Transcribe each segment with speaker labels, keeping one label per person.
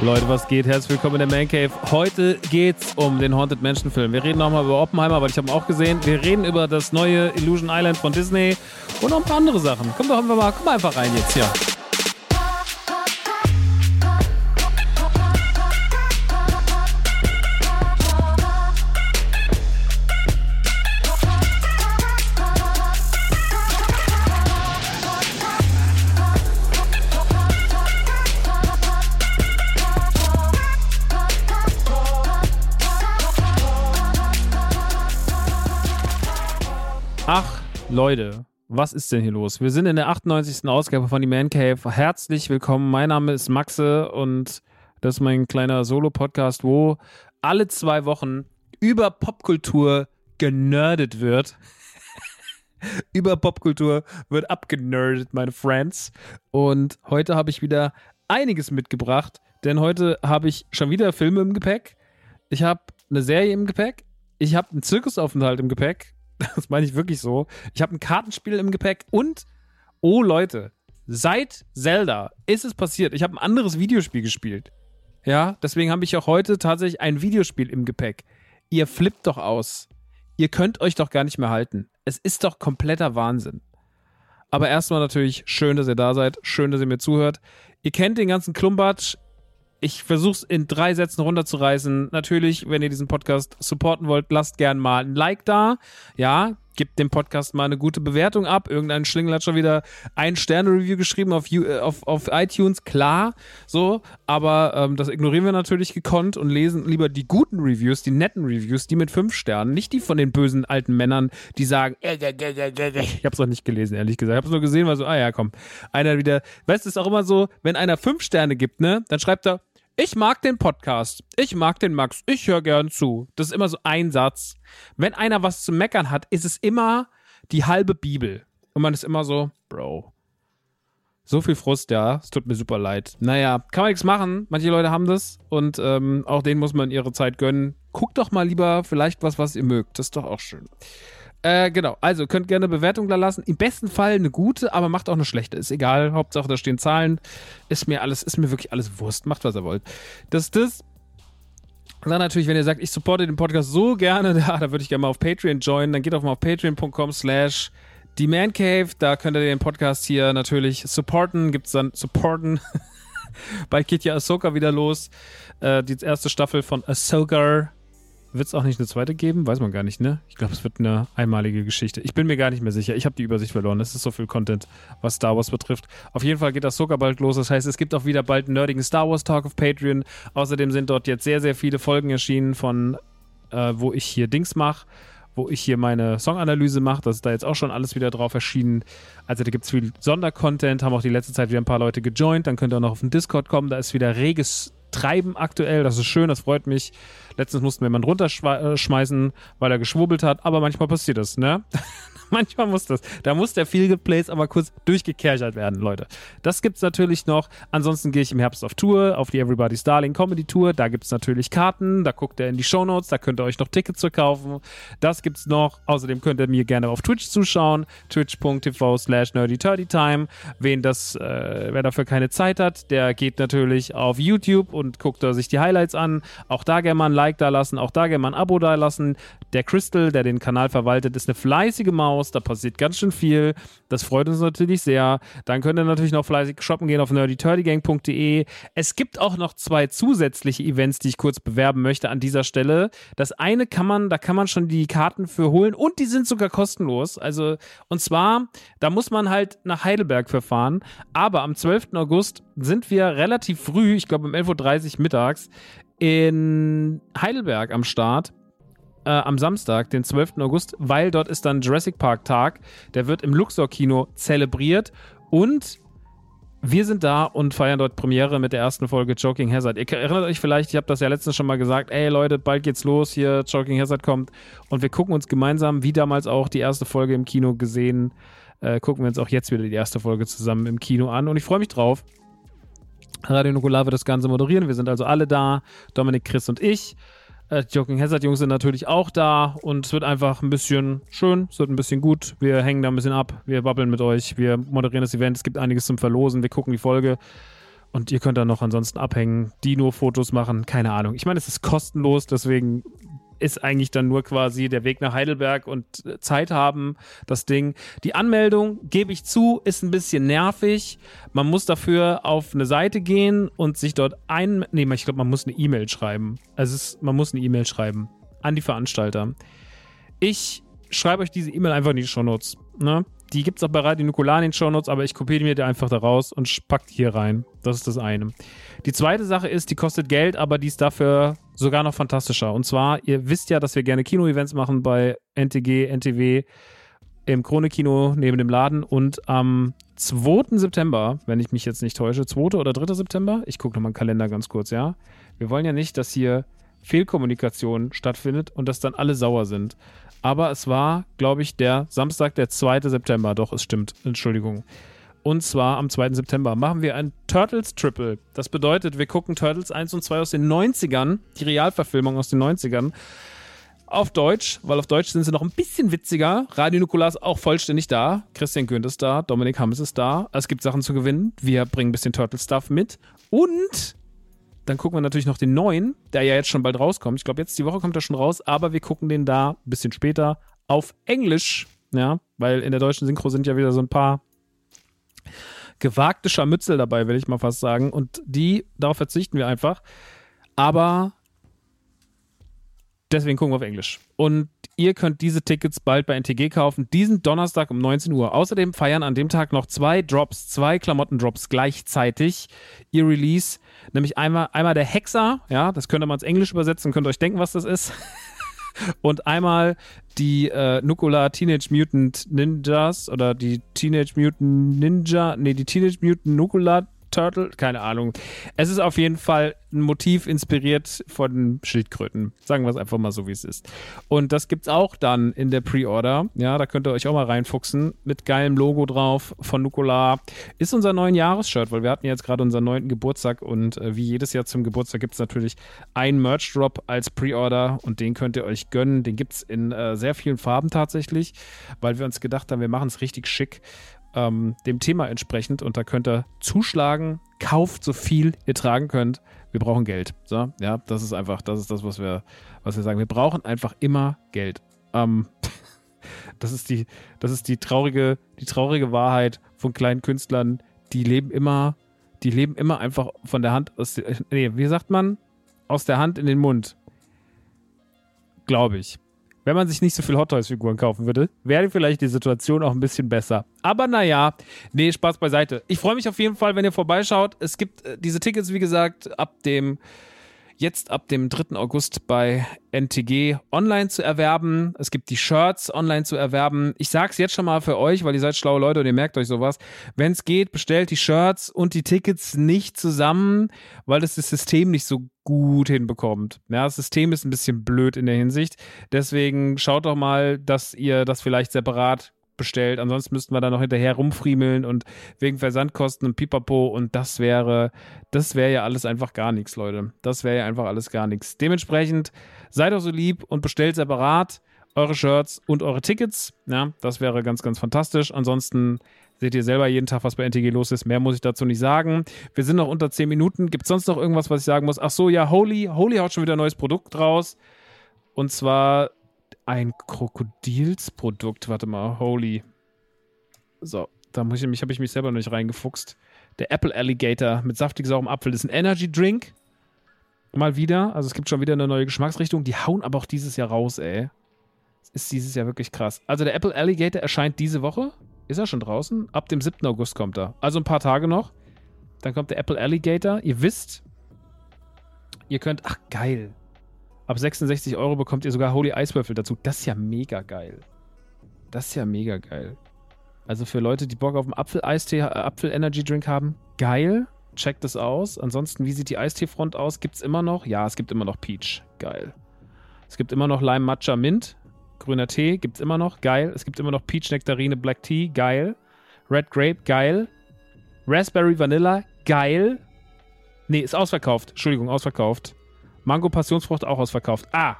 Speaker 1: Leute, was geht? Herzlich willkommen in der Man Cave. Heute geht's um den Haunted Mansion Film. Wir reden nochmal über Oppenheimer, weil ich habe ihn auch gesehen. Wir reden über das neue Illusion Island von Disney und noch ein paar andere Sachen. Komm doch mal, komm einfach rein jetzt hier. Leute, was ist denn hier los? Wir sind in der 98. Ausgabe von die Man Cave. Herzlich willkommen. Mein Name ist Maxe und das ist mein kleiner Solo-Podcast, wo alle zwei Wochen über Popkultur generdet wird. über Popkultur wird abgenerdet, meine Friends. Und heute habe ich wieder einiges mitgebracht, denn heute habe ich schon wieder Filme im Gepäck. Ich habe eine Serie im Gepäck. Ich habe einen Zirkusaufenthalt im Gepäck Das meine ich wirklich so. Ich habe ein Kartenspiel im Gepäck und, oh Leute, seit Zelda ist es passiert. Ich habe ein anderes Videospiel gespielt. Ja, deswegen habe ich auch heute tatsächlich ein Videospiel im Gepäck. Ihr flippt doch aus. Ihr könnt euch doch gar nicht mehr halten. Es ist doch kompletter Wahnsinn. Aber erstmal natürlich schön, dass ihr da seid. Schön, dass ihr mir zuhört. Ihr kennt den ganzen Klumbatsch ich versuche es in drei Sätzen runterzureißen. Natürlich, wenn ihr diesen Podcast supporten wollt, lasst gern mal ein Like da. Ja, gebt dem Podcast mal eine gute Bewertung ab. Irgendein Schlingel hat schon wieder ein Sterne-Review geschrieben auf, äh, auf, auf iTunes, klar, so, aber ähm, das ignorieren wir natürlich gekonnt und lesen lieber die guten Reviews, die netten Reviews, die mit fünf Sternen, nicht die von den bösen alten Männern, die sagen, äh, äh, ich hab's auch nicht gelesen, ehrlich gesagt. Ich hab's nur gesehen, weil so, ah ja, komm, einer wieder, weißt du, ist auch immer so, wenn einer fünf Sterne gibt, ne, dann schreibt er, ich mag den Podcast. Ich mag den Max. Ich höre gern zu. Das ist immer so ein Satz. Wenn einer was zu meckern hat, ist es immer die halbe Bibel. Und man ist immer so, Bro. So viel Frust, ja. Es tut mir super leid. Naja, kann man nichts machen. Manche Leute haben das und ähm, auch denen muss man ihre Zeit gönnen. Guckt doch mal lieber vielleicht was, was ihr mögt. Das ist doch auch schön. Äh, genau, also könnt gerne eine Bewertung da lassen. Im besten Fall eine gute, aber macht auch eine schlechte. Ist egal, Hauptsache da stehen Zahlen. Ist mir alles, ist mir wirklich alles Wurst. Macht, was ihr wollt. Das ist das. Und dann natürlich, wenn ihr sagt, ich supporte den Podcast so gerne, ja, da würde ich gerne mal auf Patreon joinen, dann geht auch mal auf patreon.com slash Die da könnt ihr den Podcast hier natürlich supporten. Gibt's dann supporten. Bald geht ja Ahsoka wieder los. Äh, die erste Staffel von Ahsoka. Wird es auch nicht eine zweite geben? Weiß man gar nicht, ne? Ich glaube, es wird eine einmalige Geschichte. Ich bin mir gar nicht mehr sicher. Ich habe die Übersicht verloren. Es ist so viel Content, was Star Wars betrifft. Auf jeden Fall geht das sogar bald los. Das heißt, es gibt auch wieder bald einen nerdigen Star Wars Talk auf Patreon. Außerdem sind dort jetzt sehr, sehr viele Folgen erschienen von, äh, wo ich hier Dings mache wo ich hier meine Songanalyse mache. Das ist da jetzt auch schon alles wieder drauf erschienen. Also da gibt es viel Sondercontent, haben auch die letzte Zeit wieder ein paar Leute gejoint. Dann könnt ihr auch noch auf den Discord kommen. Da ist wieder reges Treiben aktuell. Das ist schön, das freut mich. Letztens mussten wir jemanden runterschmeißen, weil er geschwurbelt hat, aber manchmal passiert das, ne? Manchmal muss das. Da muss der Feel Place aber kurz durchgekerchert werden, Leute. Das gibt's natürlich noch. Ansonsten gehe ich im Herbst auf Tour, auf die Everybody's Darling Comedy Tour. Da gibt's natürlich Karten. Da guckt ihr in die Show Notes. Da könnt ihr euch noch Tickets zu kaufen. Das gibt's noch. Außerdem könnt ihr mir gerne auf Twitch zuschauen. Twitch.tv slash nerdyturdytime. Wen das, äh, wer dafür keine Zeit hat, der geht natürlich auf YouTube und guckt sich die Highlights an. Auch da gerne mal ein Like da lassen. Auch da gerne mal ein Abo da lassen. Der Crystal, der den Kanal verwaltet, ist eine fleißige Maus. Da passiert ganz schön viel. Das freut uns natürlich sehr. Dann könnt ihr natürlich noch fleißig shoppen gehen auf nerdyturdygang.de. Es gibt auch noch zwei zusätzliche Events, die ich kurz bewerben möchte an dieser Stelle. Das eine kann man, da kann man schon die Karten für holen und die sind sogar kostenlos. Also, und zwar, da muss man halt nach Heidelberg verfahren. Aber am 12. August sind wir relativ früh, ich glaube um 11.30 Uhr mittags, in Heidelberg am Start äh, am Samstag, den 12. August, weil dort ist dann Jurassic Park Tag. Der wird im Luxor Kino zelebriert und wir sind da und feiern dort Premiere mit der ersten Folge Joking Hazard. Ihr erinnert euch vielleicht, ich habe das ja letztens schon mal gesagt, ey Leute, bald geht's los, hier Joking Hazard kommt und wir gucken uns gemeinsam, wie damals auch die erste Folge im Kino gesehen, äh, gucken wir uns auch jetzt wieder die erste Folge zusammen im Kino an und ich freue mich drauf. Radio Nukular wird das Ganze moderieren. Wir sind also alle da, Dominik, Chris und ich. Äh, Joking Hazard Jungs sind natürlich auch da und es wird einfach ein bisschen schön, es wird ein bisschen gut. Wir hängen da ein bisschen ab, wir babbeln mit euch, wir moderieren das Event, es gibt einiges zum Verlosen, wir gucken die Folge und ihr könnt dann noch ansonsten abhängen, Dino-Fotos machen, keine Ahnung. Ich meine, es ist kostenlos, deswegen ist eigentlich dann nur quasi der Weg nach Heidelberg und äh, Zeit haben, das Ding. Die Anmeldung, gebe ich zu, ist ein bisschen nervig. Man muss dafür auf eine Seite gehen und sich dort ein, nee, ich glaube, man muss eine E-Mail schreiben. Also ist, man muss eine E-Mail schreiben an die Veranstalter. Ich schreibe euch diese E-Mail einfach in die Shownotes. Ne? Die gibt es auch bei Radio Nukular in den Shownotes, aber ich kopiere mir die einfach da raus und pack die hier rein. Das ist das eine. Die zweite Sache ist, die kostet Geld, aber die ist dafür sogar noch fantastischer. Und zwar, ihr wisst ja, dass wir gerne Kino-Events machen bei NTG, NTW im Krone-Kino neben dem Laden und am 2. September, wenn ich mich jetzt nicht täusche, 2. oder 3. September, ich gucke nochmal den Kalender ganz kurz, ja. Wir wollen ja nicht, dass hier Fehlkommunikation stattfindet und dass dann alle sauer sind. Aber es war, glaube ich, der Samstag, der 2. September. Doch, es stimmt. Entschuldigung. Und zwar am 2. September machen wir ein Turtles Triple. Das bedeutet, wir gucken Turtles 1 und 2 aus den 90ern, die Realverfilmung aus den 90ern. Auf Deutsch, weil auf Deutsch sind sie noch ein bisschen witziger. Radio Nukular ist auch vollständig da. Christian Gönnt ist da. Dominik Hammes ist da. Es gibt Sachen zu gewinnen. Wir bringen ein bisschen Turtle-Stuff mit. Und dann gucken wir natürlich noch den neuen, der ja jetzt schon bald rauskommt. Ich glaube, jetzt die Woche kommt er schon raus, aber wir gucken den da ein bisschen später auf Englisch. Ja, weil in der deutschen Synchro sind ja wieder so ein paar gewagte Scharmützel dabei, will ich mal fast sagen. Und die, darauf verzichten wir einfach. Aber deswegen gucken wir auf Englisch. Und ihr könnt diese Tickets bald bei NTG kaufen, diesen Donnerstag um 19 Uhr. Außerdem feiern an dem Tag noch zwei Drops, zwei Klamottendrops gleichzeitig ihr Release. Nämlich einmal, einmal der Hexer, ja, das könnt ihr mal ins Englisch übersetzen, könnt ihr euch denken, was das ist. Und einmal die äh, Nukular Teenage Mutant Ninjas oder die Teenage Mutant Ninja, nee, die Teenage Mutant Nukular Turtle, keine Ahnung. Es ist auf jeden Fall ein Motiv inspiriert von Schildkröten. Sagen wir es einfach mal so, wie es ist. Und das gibt es auch dann in der Pre-Order. Ja, da könnt ihr euch auch mal reinfuchsen. Mit geilem Logo drauf von Nukular. Ist unser neuen Jahresshirt, weil wir hatten jetzt gerade unseren neunten Geburtstag und äh, wie jedes Jahr zum Geburtstag gibt es natürlich einen Merch-Drop als Pre-Order und den könnt ihr euch gönnen. Den gibt es in äh, sehr vielen Farben tatsächlich, weil wir uns gedacht haben, wir machen es richtig schick ähm, dem Thema entsprechend und da könnt ihr zuschlagen, kauft so viel ihr tragen könnt. Wir brauchen Geld. So, ja, das ist einfach, das ist das, was wir, was wir sagen. Wir brauchen einfach immer Geld. Ähm, Das ist die, das ist die traurige, die traurige Wahrheit von kleinen Künstlern. Die leben immer, die leben immer einfach von der Hand aus, nee, wie sagt man? Aus der Hand in den Mund. Glaube ich. Wenn man sich nicht so viel Hot Toys Figuren kaufen würde, wäre vielleicht die Situation auch ein bisschen besser. Aber naja, nee, Spaß beiseite. Ich freue mich auf jeden Fall, wenn ihr vorbeischaut. Es gibt äh, diese Tickets, wie gesagt, ab dem jetzt ab dem 3. August bei NTG online zu erwerben. Es gibt die Shirts online zu erwerben. Ich sag's jetzt schon mal für euch, weil ihr seid schlaue Leute und ihr merkt euch sowas. Wenn es geht, bestellt die Shirts und die Tickets nicht zusammen, weil das das System nicht so gut hinbekommt. Ja, das System ist ein bisschen blöd in der Hinsicht. Deswegen schaut doch mal, dass ihr das vielleicht separat bestellt. Ansonsten müssten wir da noch hinterher rumfriemeln und wegen Versandkosten und Pipapo und das wäre, das wäre ja alles einfach gar nichts, Leute. Das wäre ja einfach alles gar nichts. Dementsprechend seid doch so lieb und bestellt separat eure Shirts und eure Tickets. Ja, das wäre ganz, ganz fantastisch. Ansonsten seht ihr selber jeden Tag, was bei NTG los ist. Mehr muss ich dazu nicht sagen. Wir sind noch unter 10 Minuten. Gibt es sonst noch irgendwas, was ich sagen muss? Ach so, ja, Holy. Holy haut schon wieder ein neues Produkt raus. Und zwar ein Krokodilsprodukt. Warte mal, holy. So, da muss ich mich, habe ich mich selber noch nicht reingefuchst. Der Apple Alligator mit saftig saurem Apfel ist ein Energy Drink. Mal wieder. Also es gibt schon wieder eine neue Geschmacksrichtung. Die hauen aber auch dieses Jahr raus, ey. Das ist dieses Jahr wirklich krass. Also der Apple Alligator erscheint diese Woche. Ist er schon draußen? Ab dem 7. August kommt er. Also ein paar Tage noch. Dann kommt der Apple Alligator. Ihr wisst, ihr könnt. Ach, geil. Ab 66 Euro bekommt ihr sogar Holy Eiswürfel dazu. Das ist ja mega geil. Das ist ja mega geil. Also für Leute, die Bock auf einen Apfel-Eistee, äh, Apfel-Energy-Drink haben, geil. Checkt es aus. Ansonsten, wie sieht die Eistee-Front aus? Es immer noch? Ja, es gibt immer noch Peach. Geil. Es gibt immer noch Lime Matcha Mint. Grüner Tee gibt es immer noch. Geil. Es gibt immer noch Peach Nektarine Black Tea. Geil. Red Grape. Geil. Raspberry Vanilla. Geil. Nee, ist ausverkauft. Entschuldigung, ausverkauft. Mango Passionsfrucht auch ausverkauft. Ah.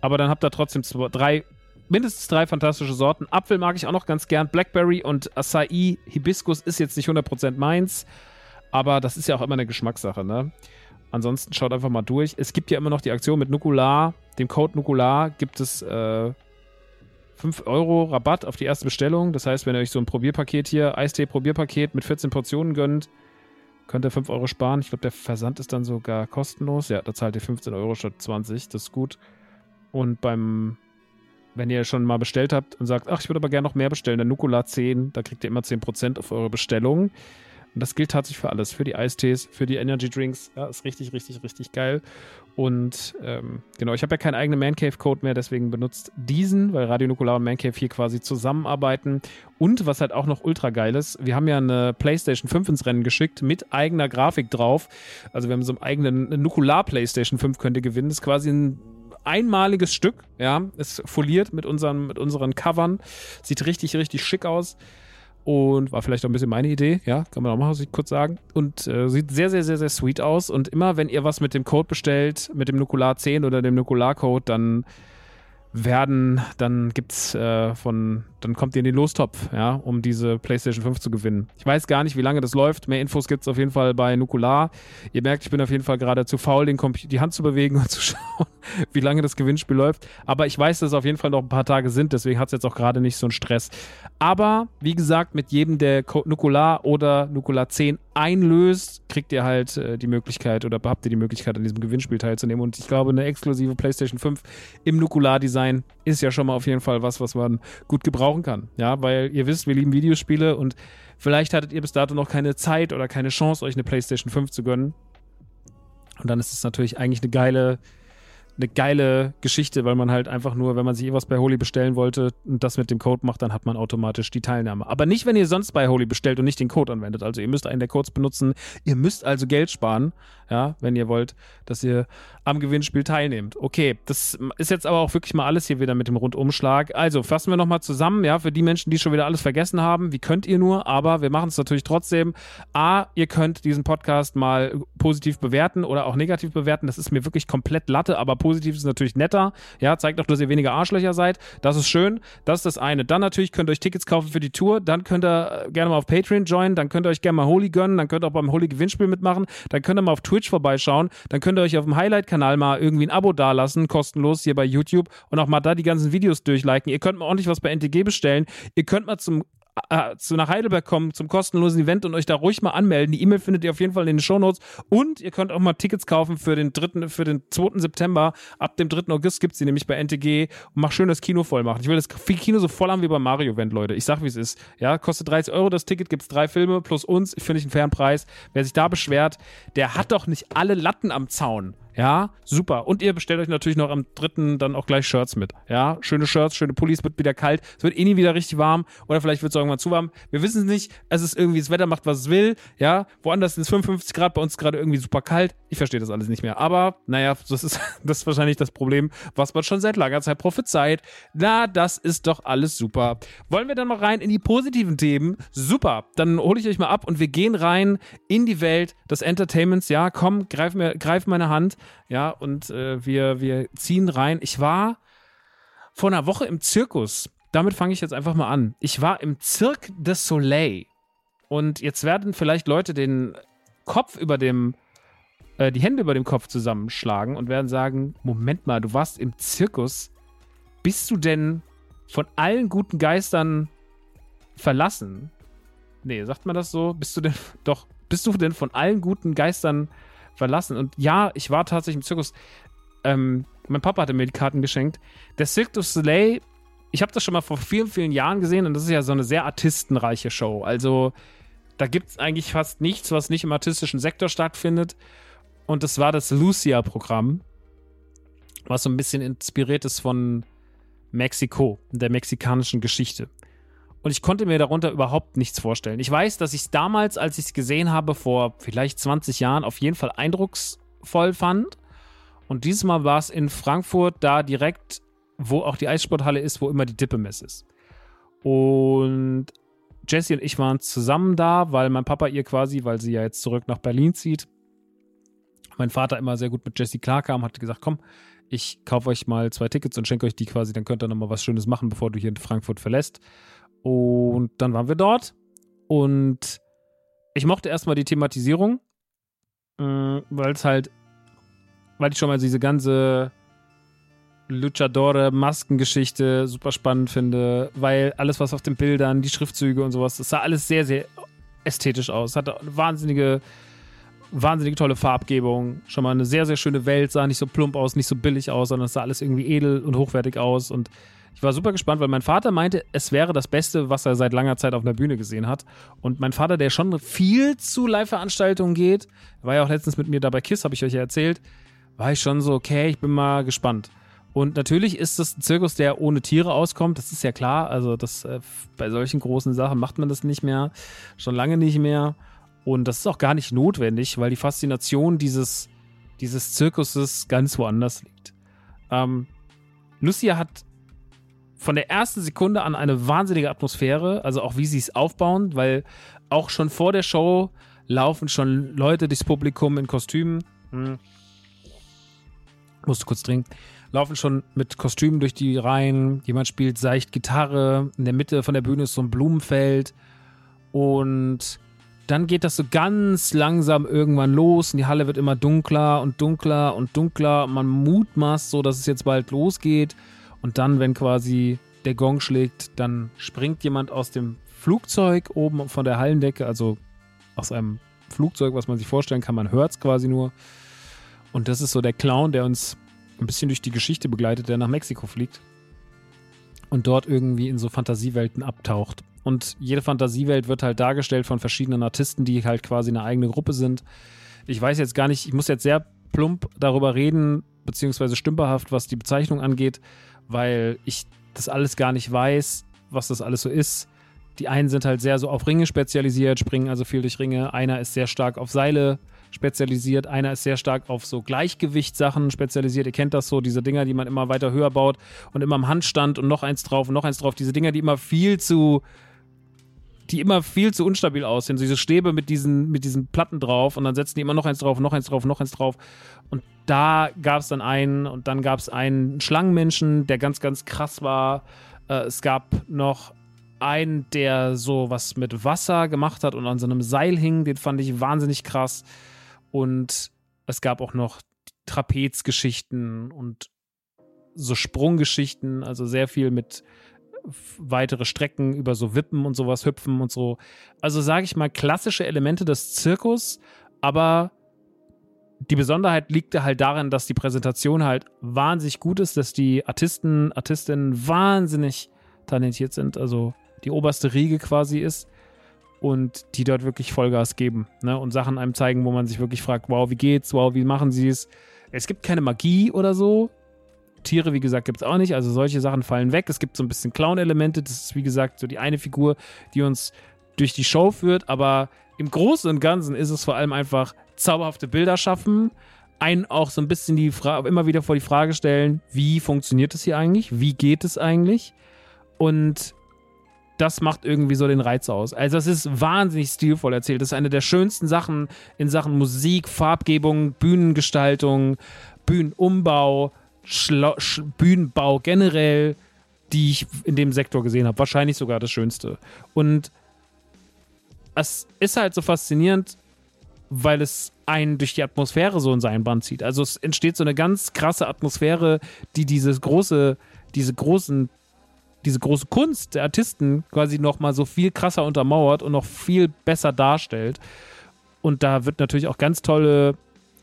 Speaker 1: Aber dann habt ihr trotzdem zwei, drei, mindestens drei fantastische Sorten. Apfel mag ich auch noch ganz gern. Blackberry und Acai Hibiskus ist jetzt nicht 100% meins. Aber das ist ja auch immer eine Geschmackssache, ne? Ansonsten schaut einfach mal durch. Es gibt ja immer noch die Aktion mit Nukular. Dem Code Nukular gibt es äh, 5 Euro Rabatt auf die erste Bestellung. Das heißt, wenn ihr euch so ein Probierpaket hier, Eistee-Probierpaket mit 14 Portionen gönnt, Könnt ihr 5 Euro sparen. Ich glaube, der Versand ist dann sogar kostenlos. Ja, da zahlt ihr 15 Euro statt 20. Das ist gut. Und beim, wenn ihr schon mal bestellt habt und sagt, ach, ich würde aber gerne noch mehr bestellen, der Nukular 10, da kriegt ihr immer 10% auf eure Bestellung. Und das gilt tatsächlich für alles. Für die Eistees, für die Energy Drinks. Ja, ist richtig, richtig, richtig geil. Und ähm, genau, ich habe ja keinen eigenen Mancave-Code mehr, deswegen benutzt diesen, weil Radio Nukular und Mancave hier quasi zusammenarbeiten. Und was halt auch noch ultra geil ist, wir haben ja eine PlayStation 5 ins Rennen geschickt mit eigener Grafik drauf. Also wir haben so einen eigenen Nukular PlayStation 5 könnt ihr gewinnen. Das ist quasi ein einmaliges Stück, ja, ist foliert mit unseren, mit unseren Covern. Sieht richtig, richtig schick aus und war vielleicht auch ein bisschen meine Idee, ja, kann man auch mal kurz sagen. Und äh, sieht sehr, sehr, sehr, sehr sweet aus. Und immer, wenn ihr was mit dem Code bestellt, mit dem Nukular 10 oder dem Nukular-Code, dann werden, dann gibt's äh, von, dann kommt ihr in den Lostopf, ja, um diese PlayStation 5 zu gewinnen. Ich weiß gar nicht, wie lange das läuft. Mehr Infos gibt's auf jeden Fall bei Nukular. Ihr merkt, ich bin auf jeden Fall gerade zu faul, den die Hand zu bewegen und zu schauen, wie lange das Gewinnspiel läuft. Aber ich weiß, dass es auf jeden Fall noch ein paar Tage sind, deswegen hat's jetzt auch gerade nicht so einen Stress. Aber wie gesagt, mit jedem, der Nukular oder Nukular 10 einlöst, kriegt ihr halt äh, die Möglichkeit oder habt ihr die Möglichkeit, an diesem Gewinnspiel teilzunehmen. Und ich glaube, eine exklusive PlayStation 5 im Nukular-Design ist ja schon mal auf jeden Fall was, was man gut gebrauchen kann. Ja, weil ihr wisst, wir lieben Videospiele und vielleicht hattet ihr bis dato noch keine Zeit oder keine Chance, euch eine PlayStation 5 zu gönnen. Und dann ist es natürlich eigentlich eine geile eine geile Geschichte, weil man halt einfach nur, wenn man sich irgendwas bei Holy bestellen wollte und das mit dem Code macht, dann hat man automatisch die Teilnahme. Aber nicht, wenn ihr sonst bei Holy bestellt und nicht den Code anwendet. Also ihr müsst einen der Codes benutzen. Ihr müsst also Geld sparen, ja, wenn ihr wollt, dass ihr am Gewinnspiel teilnehmt. Okay, das ist jetzt aber auch wirklich mal alles hier wieder mit dem Rundumschlag. Also fassen wir nochmal zusammen, ja, für die Menschen, die schon wieder alles vergessen haben. Wie könnt ihr nur? Aber wir machen es natürlich trotzdem. A, ihr könnt diesen Podcast mal positiv bewerten oder auch negativ bewerten. Das ist mir wirklich komplett Latte, aber positiv, ist natürlich netter. Ja, zeigt auch, dass ihr weniger Arschlöcher seid. Das ist schön. Das ist das eine. Dann natürlich könnt ihr euch Tickets kaufen für die Tour. Dann könnt ihr äh, gerne mal auf Patreon joinen. Dann könnt ihr euch gerne mal Holy gönnen. Dann könnt ihr auch beim Holy Gewinnspiel mitmachen. Dann könnt ihr mal auf Twitch vorbeischauen. Dann könnt ihr euch auf dem Highlight-Kanal mal irgendwie ein Abo dalassen, kostenlos hier bei YouTube und auch mal da die ganzen Videos durchliken. Ihr könnt mal ordentlich was bei NTG bestellen. Ihr könnt mal zum äh, zu nach Heidelberg kommen zum kostenlosen Event und euch da ruhig mal anmelden. Die E-Mail findet ihr auf jeden Fall in den Shownotes und ihr könnt auch mal Tickets kaufen für den dritten, für den 2. September. Ab dem 3. August gibt es die nämlich bei NTG und mach schön das Kino voll machen. Ich will das Kino so voll haben wie beim Mario-Event, Leute. Ich sag, wie es ist. Ja, kostet 30 Euro das Ticket, gibt's drei Filme plus uns. Finde ich einen fairen Preis. Wer sich da beschwert, der hat doch nicht alle Latten am Zaun. Ja, super. Und ihr bestellt euch natürlich noch am dritten dann auch gleich Shirts mit. Ja, schöne Shirts, schöne Pullis, wird wieder kalt. Es wird eh nie wieder richtig warm. Oder vielleicht wird es irgendwann zu warm. Wir wissen es nicht. Es ist irgendwie, das Wetter macht, was es will. Ja, woanders sind es 55 Grad, bei uns gerade irgendwie super kalt. Ich verstehe das alles nicht mehr. Aber, naja, das ist, das ist wahrscheinlich das Problem, was man schon seit langer Zeit prophezeit. Na, das ist doch alles super. Wollen wir dann mal rein in die positiven Themen? Super. Dann hole ich euch mal ab und wir gehen rein in die Welt des Entertainments. Ja, komm, greif, mir, greif meine Hand. Ja, und äh, wir, wir ziehen rein. Ich war vor einer Woche im Zirkus. Damit fange ich jetzt einfach mal an. Ich war im Cirque de Soleil. Und jetzt werden vielleicht Leute den Kopf über dem, äh, die Hände über dem Kopf zusammenschlagen und werden sagen: Moment mal, du warst im Zirkus. Bist du denn von allen guten Geistern verlassen? Nee, sagt man das so? Bist du denn doch, bist du denn von allen guten Geistern verlassen? Verlassen. Und ja, ich war tatsächlich im Zirkus. Ähm, mein Papa hatte mir die Karten geschenkt. Der Cirque du Soleil, ich habe das schon mal vor vielen, vielen Jahren gesehen und das ist ja so eine sehr artistenreiche Show. Also da gibt es eigentlich fast nichts, was nicht im artistischen Sektor stattfindet. Und das war das Lucia-Programm, was so ein bisschen inspiriert ist von Mexiko, der mexikanischen Geschichte. Und ich konnte mir darunter überhaupt nichts vorstellen. Ich weiß, dass ich es damals, als ich es gesehen habe, vor vielleicht 20 Jahren, auf jeden Fall eindrucksvoll fand. Und dieses Mal war es in Frankfurt, da direkt, wo auch die Eissporthalle ist, wo immer die Dippemess ist. Und Jessie und ich waren zusammen da, weil mein Papa ihr quasi, weil sie ja jetzt zurück nach Berlin zieht, mein Vater immer sehr gut mit Jessie klarkam, hat gesagt, komm, ich kaufe euch mal zwei Tickets und schenke euch die quasi, dann könnt ihr nochmal was Schönes machen, bevor du hier in Frankfurt verlässt. Und dann waren wir dort und ich mochte erstmal die Thematisierung, äh, weil es halt, weil ich schon mal diese ganze Luchadore-Maskengeschichte super spannend finde, weil alles, was auf den Bildern, die Schriftzüge und sowas, das sah alles sehr, sehr ästhetisch aus. Hatte eine wahnsinnige, wahnsinnige tolle Farbgebung. Schon mal eine sehr, sehr schöne Welt, sah nicht so plump aus, nicht so billig aus, sondern es sah alles irgendwie edel und hochwertig aus und ich war super gespannt, weil mein Vater meinte, es wäre das Beste, was er seit langer Zeit auf einer Bühne gesehen hat. Und mein Vater, der schon viel zu Live-Veranstaltungen geht, war ja auch letztens mit mir da bei KISS, habe ich euch ja erzählt, war ich schon so, okay, ich bin mal gespannt. Und natürlich ist das ein Zirkus, der ohne Tiere auskommt, das ist ja klar. Also das, äh, bei solchen großen Sachen macht man das nicht mehr, schon lange nicht mehr. Und das ist auch gar nicht notwendig, weil die Faszination dieses, dieses Zirkuses ganz woanders liegt. Ähm, Lucia hat von der ersten Sekunde an eine wahnsinnige Atmosphäre, also auch wie sie es aufbauen, weil auch schon vor der Show laufen schon Leute durchs Publikum in Kostümen. Hm. Musste kurz trinken. Laufen schon mit Kostümen durch die Reihen. Jemand spielt seicht Gitarre. In der Mitte von der Bühne ist so ein Blumenfeld. Und dann geht das so ganz langsam irgendwann los und die Halle wird immer dunkler und dunkler und dunkler. Man mutmaßt so, dass es jetzt bald losgeht. Und dann, wenn quasi der Gong schlägt, dann springt jemand aus dem Flugzeug oben von der Hallendecke, also aus einem Flugzeug, was man sich vorstellen kann, man hört es quasi nur. Und das ist so der Clown, der uns ein bisschen durch die Geschichte begleitet, der nach Mexiko fliegt und dort irgendwie in so Fantasiewelten abtaucht. Und jede Fantasiewelt wird halt dargestellt von verschiedenen Artisten, die halt quasi eine eigene Gruppe sind. Ich weiß jetzt gar nicht, ich muss jetzt sehr plump darüber reden, beziehungsweise stümperhaft, was die Bezeichnung angeht weil ich das alles gar nicht weiß, was das alles so ist. Die einen sind halt sehr so auf Ringe spezialisiert, springen also viel durch Ringe. Einer ist sehr stark auf Seile spezialisiert. Einer ist sehr stark auf so Gleichgewichtssachen spezialisiert. Ihr kennt das so, diese Dinger, die man immer weiter höher baut und immer am Handstand und noch eins drauf und noch eins drauf. Diese Dinger, die immer viel zu, die immer viel zu unstabil aussehen. So diese Stäbe mit diesen, mit diesen Platten drauf und dann setzen die immer noch eins drauf, noch eins drauf, noch eins drauf. Und da gab es dann einen und dann gab es einen Schlangenmenschen, der ganz, ganz krass war. Äh, es gab noch einen, der so was mit Wasser gemacht hat und an so einem Seil hing. Den fand ich wahnsinnig krass. Und es gab auch noch Trapezgeschichten und so Sprunggeschichten, also sehr viel mit weitere Strecken über so Wippen und sowas hüpfen und so. Also sage ich mal klassische Elemente des Zirkus, aber die Besonderheit liegt halt darin, dass die Präsentation halt wahnsinnig gut ist, dass die Artisten, Artistinnen wahnsinnig talentiert sind, also die oberste Riege quasi ist und die dort wirklich Vollgas geben ne? und Sachen einem zeigen, wo man sich wirklich fragt, wow, wie geht's, wow, wie machen sie es? Es gibt keine Magie oder so. Tiere, wie gesagt, gibt es auch nicht. Also solche Sachen fallen weg. Es gibt so ein bisschen Clown-Elemente. Das ist, wie gesagt, so die eine Figur, die uns durch die Show führt. Aber im Großen und Ganzen ist es vor allem einfach zauberhafte Bilder schaffen. Einen auch so ein bisschen die Frage, immer wieder vor die Frage stellen, wie funktioniert es hier eigentlich? Wie geht es eigentlich? Und das macht irgendwie so den Reiz aus. Also es ist wahnsinnig stilvoll erzählt. Das ist eine der schönsten Sachen in Sachen Musik, Farbgebung, Bühnengestaltung, Bühnenumbau, Schla Sch Bühnenbau generell, die ich in dem Sektor gesehen habe. Wahrscheinlich sogar das Schönste. Und es ist halt so faszinierend, weil es einen durch die Atmosphäre so in seinen Band zieht. Also es entsteht so eine ganz krasse Atmosphäre, die dieses große, diese großen diese große Kunst der Artisten quasi noch mal so viel krasser untermauert und noch viel besser darstellt. Und da wird natürlich auch ganz tolle,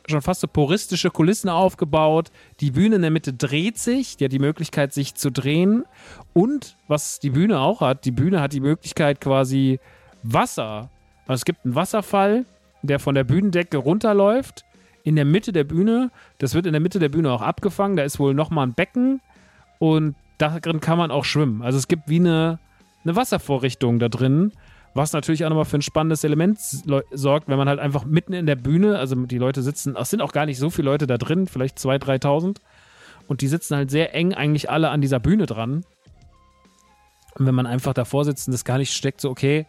Speaker 1: schon fast so puristische Kulissen aufgebaut. Die Bühne in der Mitte dreht sich, die hat die Möglichkeit, sich zu drehen. Und was die Bühne auch hat, die Bühne hat die Möglichkeit quasi Wasser. Also es gibt einen Wasserfall, der von der Bühnendecke runterläuft. In der Mitte der Bühne, das wird in der Mitte der Bühne auch abgefangen. Da ist wohl nochmal ein Becken und darin kann man auch schwimmen. Also es gibt wie eine, eine Wasservorrichtung da drin, was natürlich auch nochmal für ein spannendes Element sorgt, wenn man halt einfach mitten in der Bühne, also die Leute sitzen, es sind auch gar nicht so viele Leute da drin, vielleicht 2.000, 3.000 und die sitzen halt sehr eng eigentlich alle an dieser Bühne dran. Und wenn man einfach davor sitzt und das gar nicht steckt, so okay,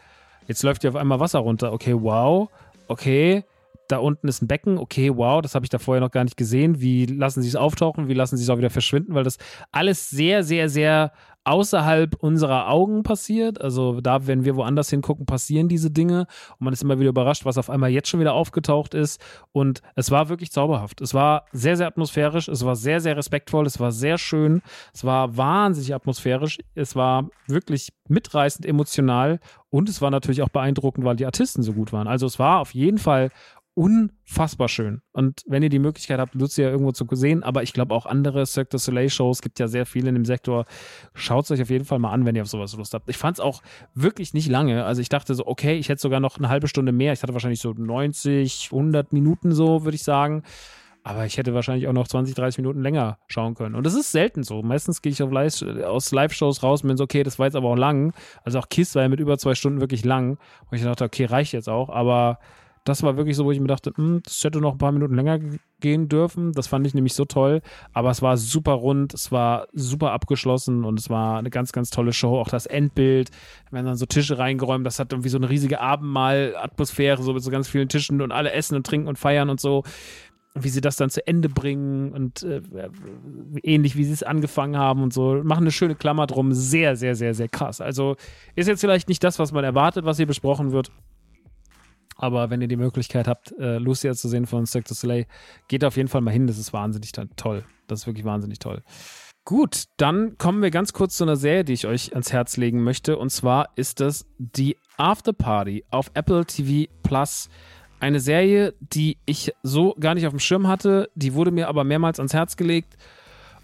Speaker 1: jetzt läuft hier auf einmal Wasser runter, okay, wow, okay, da unten ist ein Becken, okay, wow, das habe ich da vorher noch gar nicht gesehen. Wie lassen sie es auftauchen? Wie lassen sie es auch wieder verschwinden? Weil das alles sehr, sehr, sehr außerhalb unserer Augen passiert. Also da, wenn wir woanders hingucken, passieren diese Dinge und man ist immer wieder überrascht, was auf einmal jetzt schon wieder aufgetaucht ist. Und es war wirklich zauberhaft. Es war sehr, sehr atmosphärisch. Es war sehr, sehr respektvoll. Es war sehr schön. Es war wahnsinnig atmosphärisch. Es war wirklich mitreißend emotional und es war natürlich auch beeindruckend, weil die Artisten so gut waren. Also es war auf jeden Fall unfassbar schön. Und wenn ihr die Möglichkeit habt, Lucia irgendwo zu sehen, aber ich glaube auch andere Cirque du Soleil-Shows, gibt ja sehr viele in dem Sektor. Schaut es euch auf jeden Fall mal an, wenn ihr auf sowas Lust habt. Ich fand es auch wirklich nicht lange. Also ich dachte so, okay, ich hätte sogar noch eine halbe Stunde mehr. Ich hatte wahrscheinlich so 90, 100 Minuten so, würde ich sagen. Aber ich hätte wahrscheinlich auch noch 20, 30 Minuten länger schauen können. Und das ist selten so. Meistens gehe ich Live, aus Live-Shows raus und bin so, okay, das war jetzt aber auch lang. Also auch Kiss war ja mit über zwei Stunden wirklich lang. Und ich dachte, okay, reicht jetzt auch. Aber das war wirklich so, wo ich mir dachte, hm, das hätte noch ein paar Minuten länger gehen dürfen. Das fand ich nämlich so toll. Aber es war super rund, es war super abgeschlossen und es war eine ganz, ganz tolle Show. Auch das Endbild, haben dann so Tische reingeräumt, das hat irgendwie so eine riesige Abendmahl-Atmosphäre, so mit so ganz vielen Tischen und alle essen und trinken und feiern und so wie sie das dann zu Ende bringen und äh, ähnlich wie sie es angefangen haben und so. Machen eine schöne Klammer drum. Sehr, sehr, sehr, sehr krass. Also ist jetzt vielleicht nicht das, was man erwartet, was hier besprochen wird. Aber wenn ihr die Möglichkeit habt, äh, Lucia zu sehen von Cirque du Soleil, geht auf jeden Fall mal hin. Das ist wahnsinnig toll. Das ist wirklich wahnsinnig toll. Gut, dann kommen wir ganz kurz zu einer Serie, die ich euch ans Herz legen möchte. Und zwar ist das die After Party auf Apple TV Plus. Eine Serie, die ich so gar nicht auf dem Schirm hatte. Die wurde mir aber mehrmals ans Herz gelegt.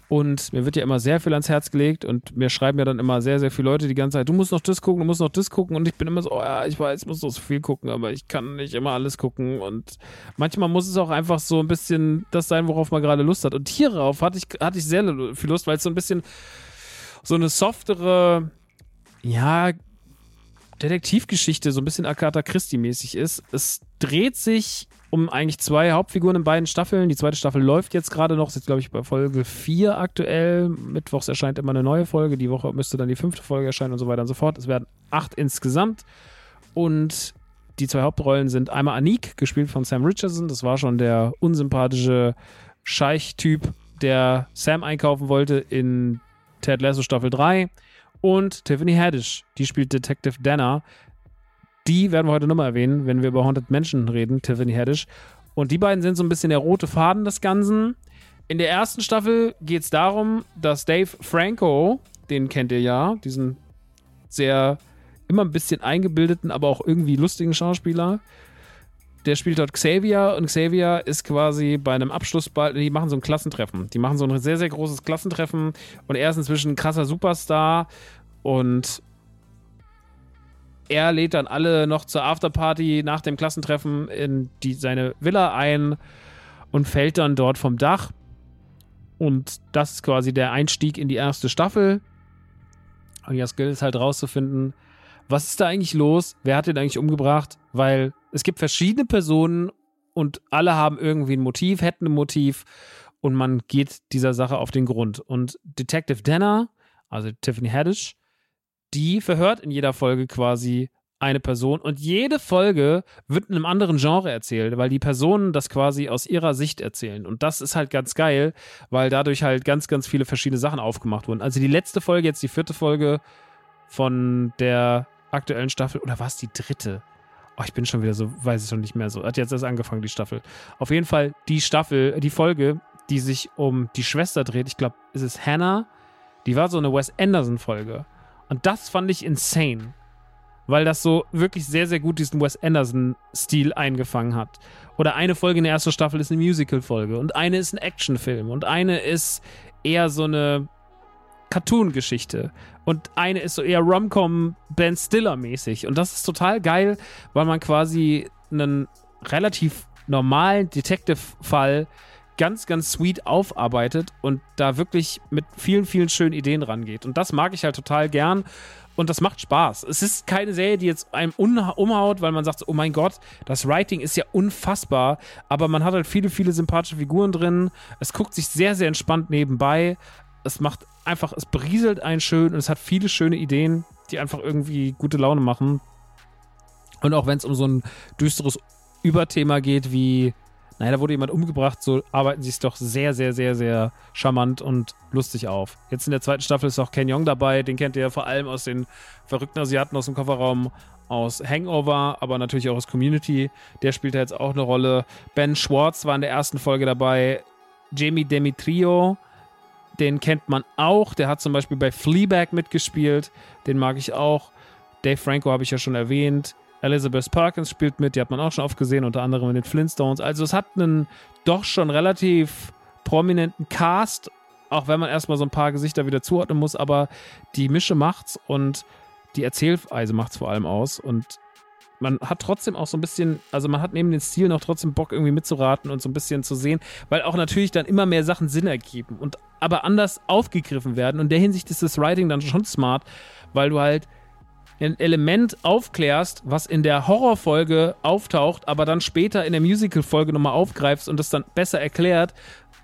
Speaker 1: Und mir wird ja immer sehr viel ans Herz gelegt und mir schreiben ja dann immer sehr, sehr viele Leute die ganze Zeit, du musst noch das gucken, du musst noch das gucken. Und ich bin immer so, oh ja, ich weiß, ich muss noch so viel gucken, aber ich kann nicht immer alles gucken. Und manchmal muss es auch einfach so ein bisschen das sein, worauf man gerade Lust hat. Und hierauf hatte ich, hatte ich sehr viel Lust, weil es so ein bisschen so eine softere, ja, Detektivgeschichte, so ein bisschen Agatha Christie-mäßig ist. Es dreht sich um eigentlich zwei Hauptfiguren in beiden Staffeln. Die zweite Staffel läuft jetzt gerade noch, ist jetzt glaube ich bei Folge 4 aktuell. Mittwochs erscheint immer eine neue Folge. Die Woche müsste dann die fünfte Folge erscheinen und so weiter und so fort. Es werden acht insgesamt. Und die zwei Hauptrollen sind einmal Anik, gespielt von Sam Richardson. Das war schon der unsympathische Scheich-Typ, der Sam einkaufen wollte in Ted Lasso Staffel 3. Und Tiffany Haddish, die spielt Detective Dana. Die werden wir heute nochmal erwähnen, wenn wir über 100 Menschen reden, Tiffany Haddish. Und die beiden sind so ein bisschen der rote Faden des Ganzen. In der ersten Staffel geht es darum, dass Dave Franco, den kennt ihr ja, diesen sehr immer ein bisschen eingebildeten, aber auch irgendwie lustigen Schauspieler. Der spielt dort Xavier und Xavier ist quasi bei einem Abschlussball, die machen so ein Klassentreffen. Die machen so ein sehr, sehr großes Klassentreffen und er ist inzwischen ein krasser Superstar und er lädt dann alle noch zur Afterparty nach dem Klassentreffen in die, seine Villa ein und fällt dann dort vom Dach. Und das ist quasi der Einstieg in die erste Staffel. Und das gilt es halt rauszufinden, was ist da eigentlich los? Wer hat den eigentlich umgebracht? Weil es gibt verschiedene Personen und alle haben irgendwie ein Motiv, hätten ein Motiv und man geht dieser Sache auf den Grund. Und Detective Danner, also Tiffany Haddish, die verhört in jeder Folge quasi eine Person und jede Folge wird in einem anderen Genre erzählt, weil die Personen das quasi aus ihrer Sicht erzählen. Und das ist halt ganz geil, weil dadurch halt ganz, ganz viele verschiedene Sachen aufgemacht wurden. Also die letzte Folge, jetzt die vierte Folge von der aktuellen Staffel, oder war es die dritte? Oh, ich bin schon wieder so, weiß ich schon nicht mehr so. Hat jetzt erst angefangen, die Staffel. Auf jeden Fall die Staffel, die Folge, die sich um die Schwester dreht. Ich glaube, ist es Hannah? Die war so eine Wes Anderson-Folge. Und das fand ich insane. Weil das so wirklich sehr, sehr gut diesen Wes Anderson-Stil eingefangen hat. Oder eine Folge in der ersten Staffel ist eine Musical-Folge. Und eine ist ein Actionfilm. Und eine ist eher so eine Cartoon-Geschichte. Und eine ist so eher Rom-Com Ben Stiller-mäßig. Und das ist total geil, weil man quasi einen relativ normalen Detective-Fall ganz, ganz sweet aufarbeitet und da wirklich mit vielen, vielen schönen Ideen rangeht. Und das mag ich halt total gern. Und das macht Spaß. Es ist keine Serie, die jetzt einem umhaut, weil man sagt, oh mein Gott, das Writing ist ja unfassbar. Aber man hat halt viele, viele sympathische Figuren drin. Es guckt sich sehr, sehr entspannt nebenbei es macht einfach, es berieselt einen schön und es hat viele schöne Ideen, die einfach irgendwie gute Laune machen. Und auch wenn es um so ein düsteres Überthema geht, wie, naja, da wurde jemand umgebracht, so arbeiten sie es doch sehr, sehr, sehr, sehr charmant und lustig auf. Jetzt in der zweiten Staffel ist auch Ken Yong dabei, den kennt ihr vor allem aus den verrückten Asiaten aus dem Kofferraum, aus Hangover, aber natürlich auch aus Community. Der spielt da jetzt auch eine Rolle. Ben Schwartz war in der ersten Folge dabei. Jamie Demetrio, den kennt man auch. Der hat zum Beispiel bei Fleabag mitgespielt. Den mag ich auch. Dave Franco habe ich ja schon erwähnt. Elizabeth Perkins spielt mit, die hat man auch schon oft gesehen, unter anderem in den Flintstones. Also es hat einen doch schon relativ prominenten Cast, auch wenn man erstmal so ein paar Gesichter wieder zuordnen muss, aber die Mische macht's und die Erzählweise macht's vor allem aus. Und man hat trotzdem auch so ein bisschen, also man hat neben den Stilen auch trotzdem Bock irgendwie mitzuraten und so ein bisschen zu sehen, weil auch natürlich dann immer mehr Sachen Sinn ergeben und aber anders aufgegriffen werden. Und in der Hinsicht ist das Writing dann schon smart, weil du halt ein Element aufklärst, was in der Horrorfolge auftaucht, aber dann später in der Musical-Folge nochmal aufgreifst und das dann besser erklärt,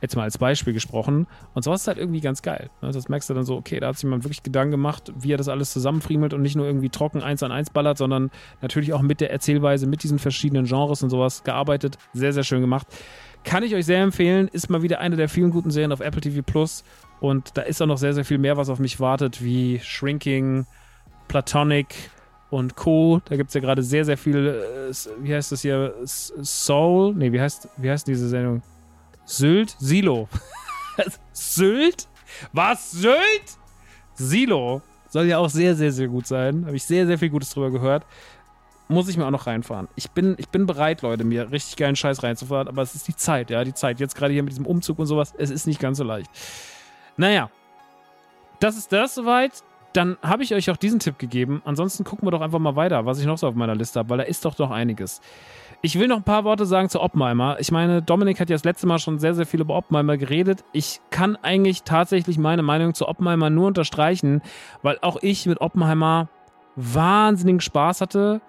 Speaker 1: Jetzt mal als Beispiel gesprochen. Und sowas ist halt irgendwie ganz geil. Ne? Das merkst du dann so, okay, da hat sich jemand wirklich Gedanken gemacht, wie er das alles zusammenfriemelt und nicht nur irgendwie trocken eins an eins ballert, sondern natürlich auch mit der Erzählweise, mit diesen verschiedenen Genres und sowas gearbeitet. Sehr, sehr schön gemacht. Kann ich euch sehr empfehlen. Ist mal wieder eine der vielen guten Serien auf Apple TV Plus. Und da ist auch noch sehr, sehr viel mehr, was auf mich wartet, wie Shrinking, Platonic und Co. Da gibt es ja gerade sehr, sehr viel, äh, wie heißt das hier? Soul? Nee, wie heißt, wie heißt diese Sendung? Sylt, Silo. Sylt? Was? Sylt? Silo. Soll ja auch sehr, sehr, sehr gut sein. Habe ich sehr, sehr viel Gutes drüber gehört. Muss ich mir auch noch reinfahren. Ich bin, ich bin bereit, Leute, mir richtig geilen Scheiß reinzufahren, aber es ist die Zeit, ja, die Zeit. Jetzt gerade hier mit diesem Umzug und sowas, es ist nicht ganz so leicht. Naja, das ist das soweit. Dann habe ich euch auch diesen Tipp gegeben. Ansonsten gucken wir doch einfach mal weiter, was ich noch so auf meiner Liste habe, weil da ist doch doch einiges. Ich will noch ein paar Worte sagen zu Oppenheimer. Ich meine, Dominik hat ja das letzte Mal schon sehr, sehr viel über Oppenheimer geredet. Ich kann eigentlich tatsächlich meine Meinung zu Oppenheimer nur unterstreichen, weil auch ich mit Oppenheimer wahnsinnigen Spaß hatte.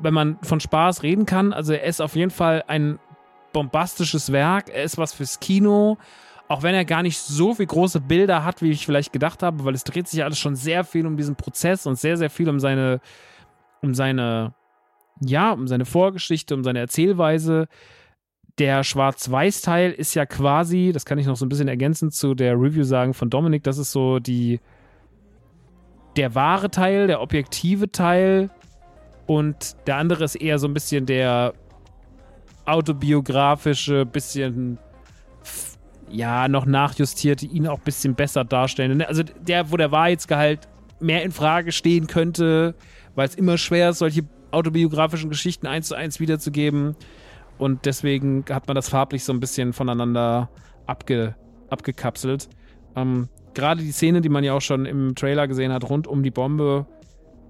Speaker 1: Wenn man von Spaß reden kann. Also er ist auf jeden Fall ein bombastisches Werk. Er ist was fürs Kino. Auch wenn er gar nicht so viele große Bilder hat, wie ich vielleicht gedacht habe, weil es dreht sich ja alles schon sehr viel um diesen Prozess und sehr, sehr viel um seine um seine, ja, um seine Vorgeschichte, um seine Erzählweise. Der Schwarz-Weiß-Teil ist ja quasi, das kann ich noch so ein bisschen ergänzend zu der Review sagen von Dominik, das ist so die, der wahre Teil, der objektive Teil und der andere ist eher so ein bisschen der autobiografische, bisschen ja, noch nachjustierte, ihn auch ein bisschen besser darstellen. Also der, wo der Wahrheitsgehalt mehr in Frage stehen könnte, weil es immer schwer ist, solche autobiografischen Geschichten eins zu eins wiederzugeben. Und deswegen hat man das farblich so ein bisschen voneinander abge, abgekapselt. Ähm, Gerade die Szene, die man ja auch schon im Trailer gesehen hat, rund um die Bombe,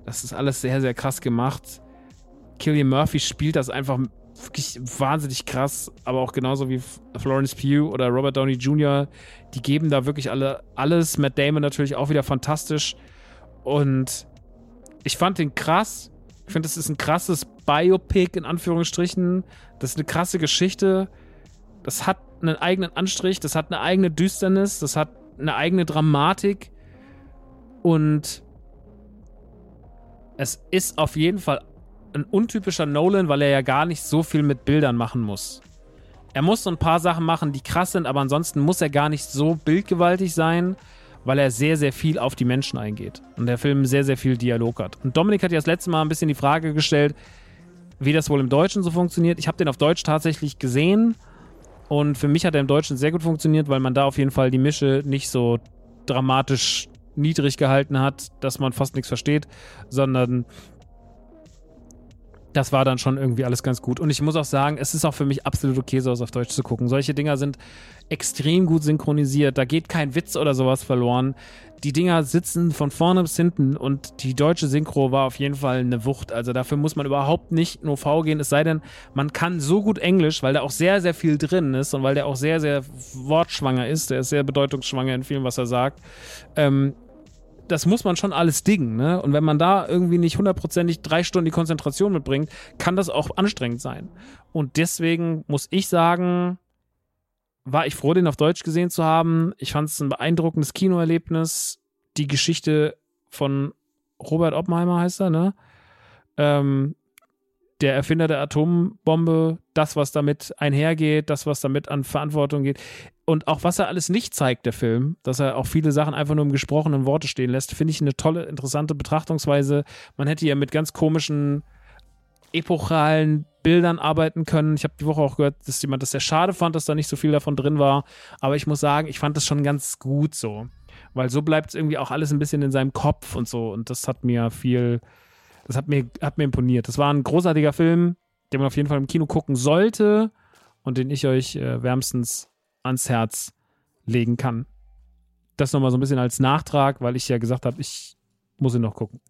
Speaker 1: das ist alles sehr, sehr krass gemacht. Killian Murphy spielt das einfach wirklich wahnsinnig krass, aber auch genauso wie Florence Pugh oder Robert Downey Jr., die geben da wirklich alle alles. Matt Damon natürlich auch wieder fantastisch. Und ich fand den krass. Ich finde, das ist ein krasses Biopic in Anführungsstrichen. Das ist eine krasse Geschichte. Das hat einen eigenen Anstrich, das hat eine eigene Düsternis, das hat eine eigene Dramatik. Und es ist auf jeden Fall ein untypischer Nolan, weil er ja gar nicht so viel mit Bildern machen muss. Er muss so ein paar Sachen machen, die krass sind, aber ansonsten muss er gar nicht so bildgewaltig sein, weil er sehr, sehr viel auf die Menschen eingeht. Und der Film sehr, sehr viel Dialog hat. Und Dominik hat ja das letzte Mal ein bisschen die Frage gestellt, wie das wohl im Deutschen so funktioniert. Ich habe den auf Deutsch tatsächlich gesehen und für mich hat er im Deutschen sehr gut funktioniert, weil man da auf jeden Fall die Mische nicht so dramatisch niedrig gehalten hat, dass man fast nichts versteht, sondern das war dann schon irgendwie alles ganz gut. Und ich muss auch sagen, es ist auch für mich absolut okay, sowas auf Deutsch zu gucken. Solche Dinger sind extrem gut synchronisiert. Da geht kein Witz oder sowas verloren. Die Dinger sitzen von vorne bis hinten und die deutsche Synchro war auf jeden Fall eine Wucht. Also dafür muss man überhaupt nicht nur V gehen, es sei denn, man kann so gut Englisch, weil da auch sehr, sehr viel drin ist und weil der auch sehr, sehr wortschwanger ist. Der ist sehr bedeutungsschwanger in vielem, was er sagt. Ähm, das muss man schon alles dingen, ne? Und wenn man da irgendwie nicht hundertprozentig drei Stunden die Konzentration mitbringt, kann das auch anstrengend sein. Und deswegen muss ich sagen, war ich froh, den auf Deutsch gesehen zu haben. Ich fand es ein beeindruckendes Kinoerlebnis. Die Geschichte von Robert Oppenheimer heißt er, ne? Ähm, der Erfinder der Atombombe, das, was damit einhergeht, das, was damit an Verantwortung geht und auch was er alles nicht zeigt, der Film, dass er auch viele Sachen einfach nur im gesprochenen Worte stehen lässt, finde ich eine tolle, interessante Betrachtungsweise. Man hätte ja mit ganz komischen, epochalen Bildern arbeiten können. Ich habe die Woche auch gehört, dass jemand das sehr schade fand, dass da nicht so viel davon drin war. Aber ich muss sagen, ich fand das schon ganz gut so. Weil so bleibt es irgendwie auch alles ein bisschen in seinem Kopf und so. Und das hat mir viel, das hat mir, hat mir imponiert. Das war ein großartiger Film, den man auf jeden Fall im Kino gucken sollte und den ich euch äh, wärmstens ans Herz legen kann. Das nochmal so ein bisschen als Nachtrag, weil ich ja gesagt habe, ich muss ihn noch gucken.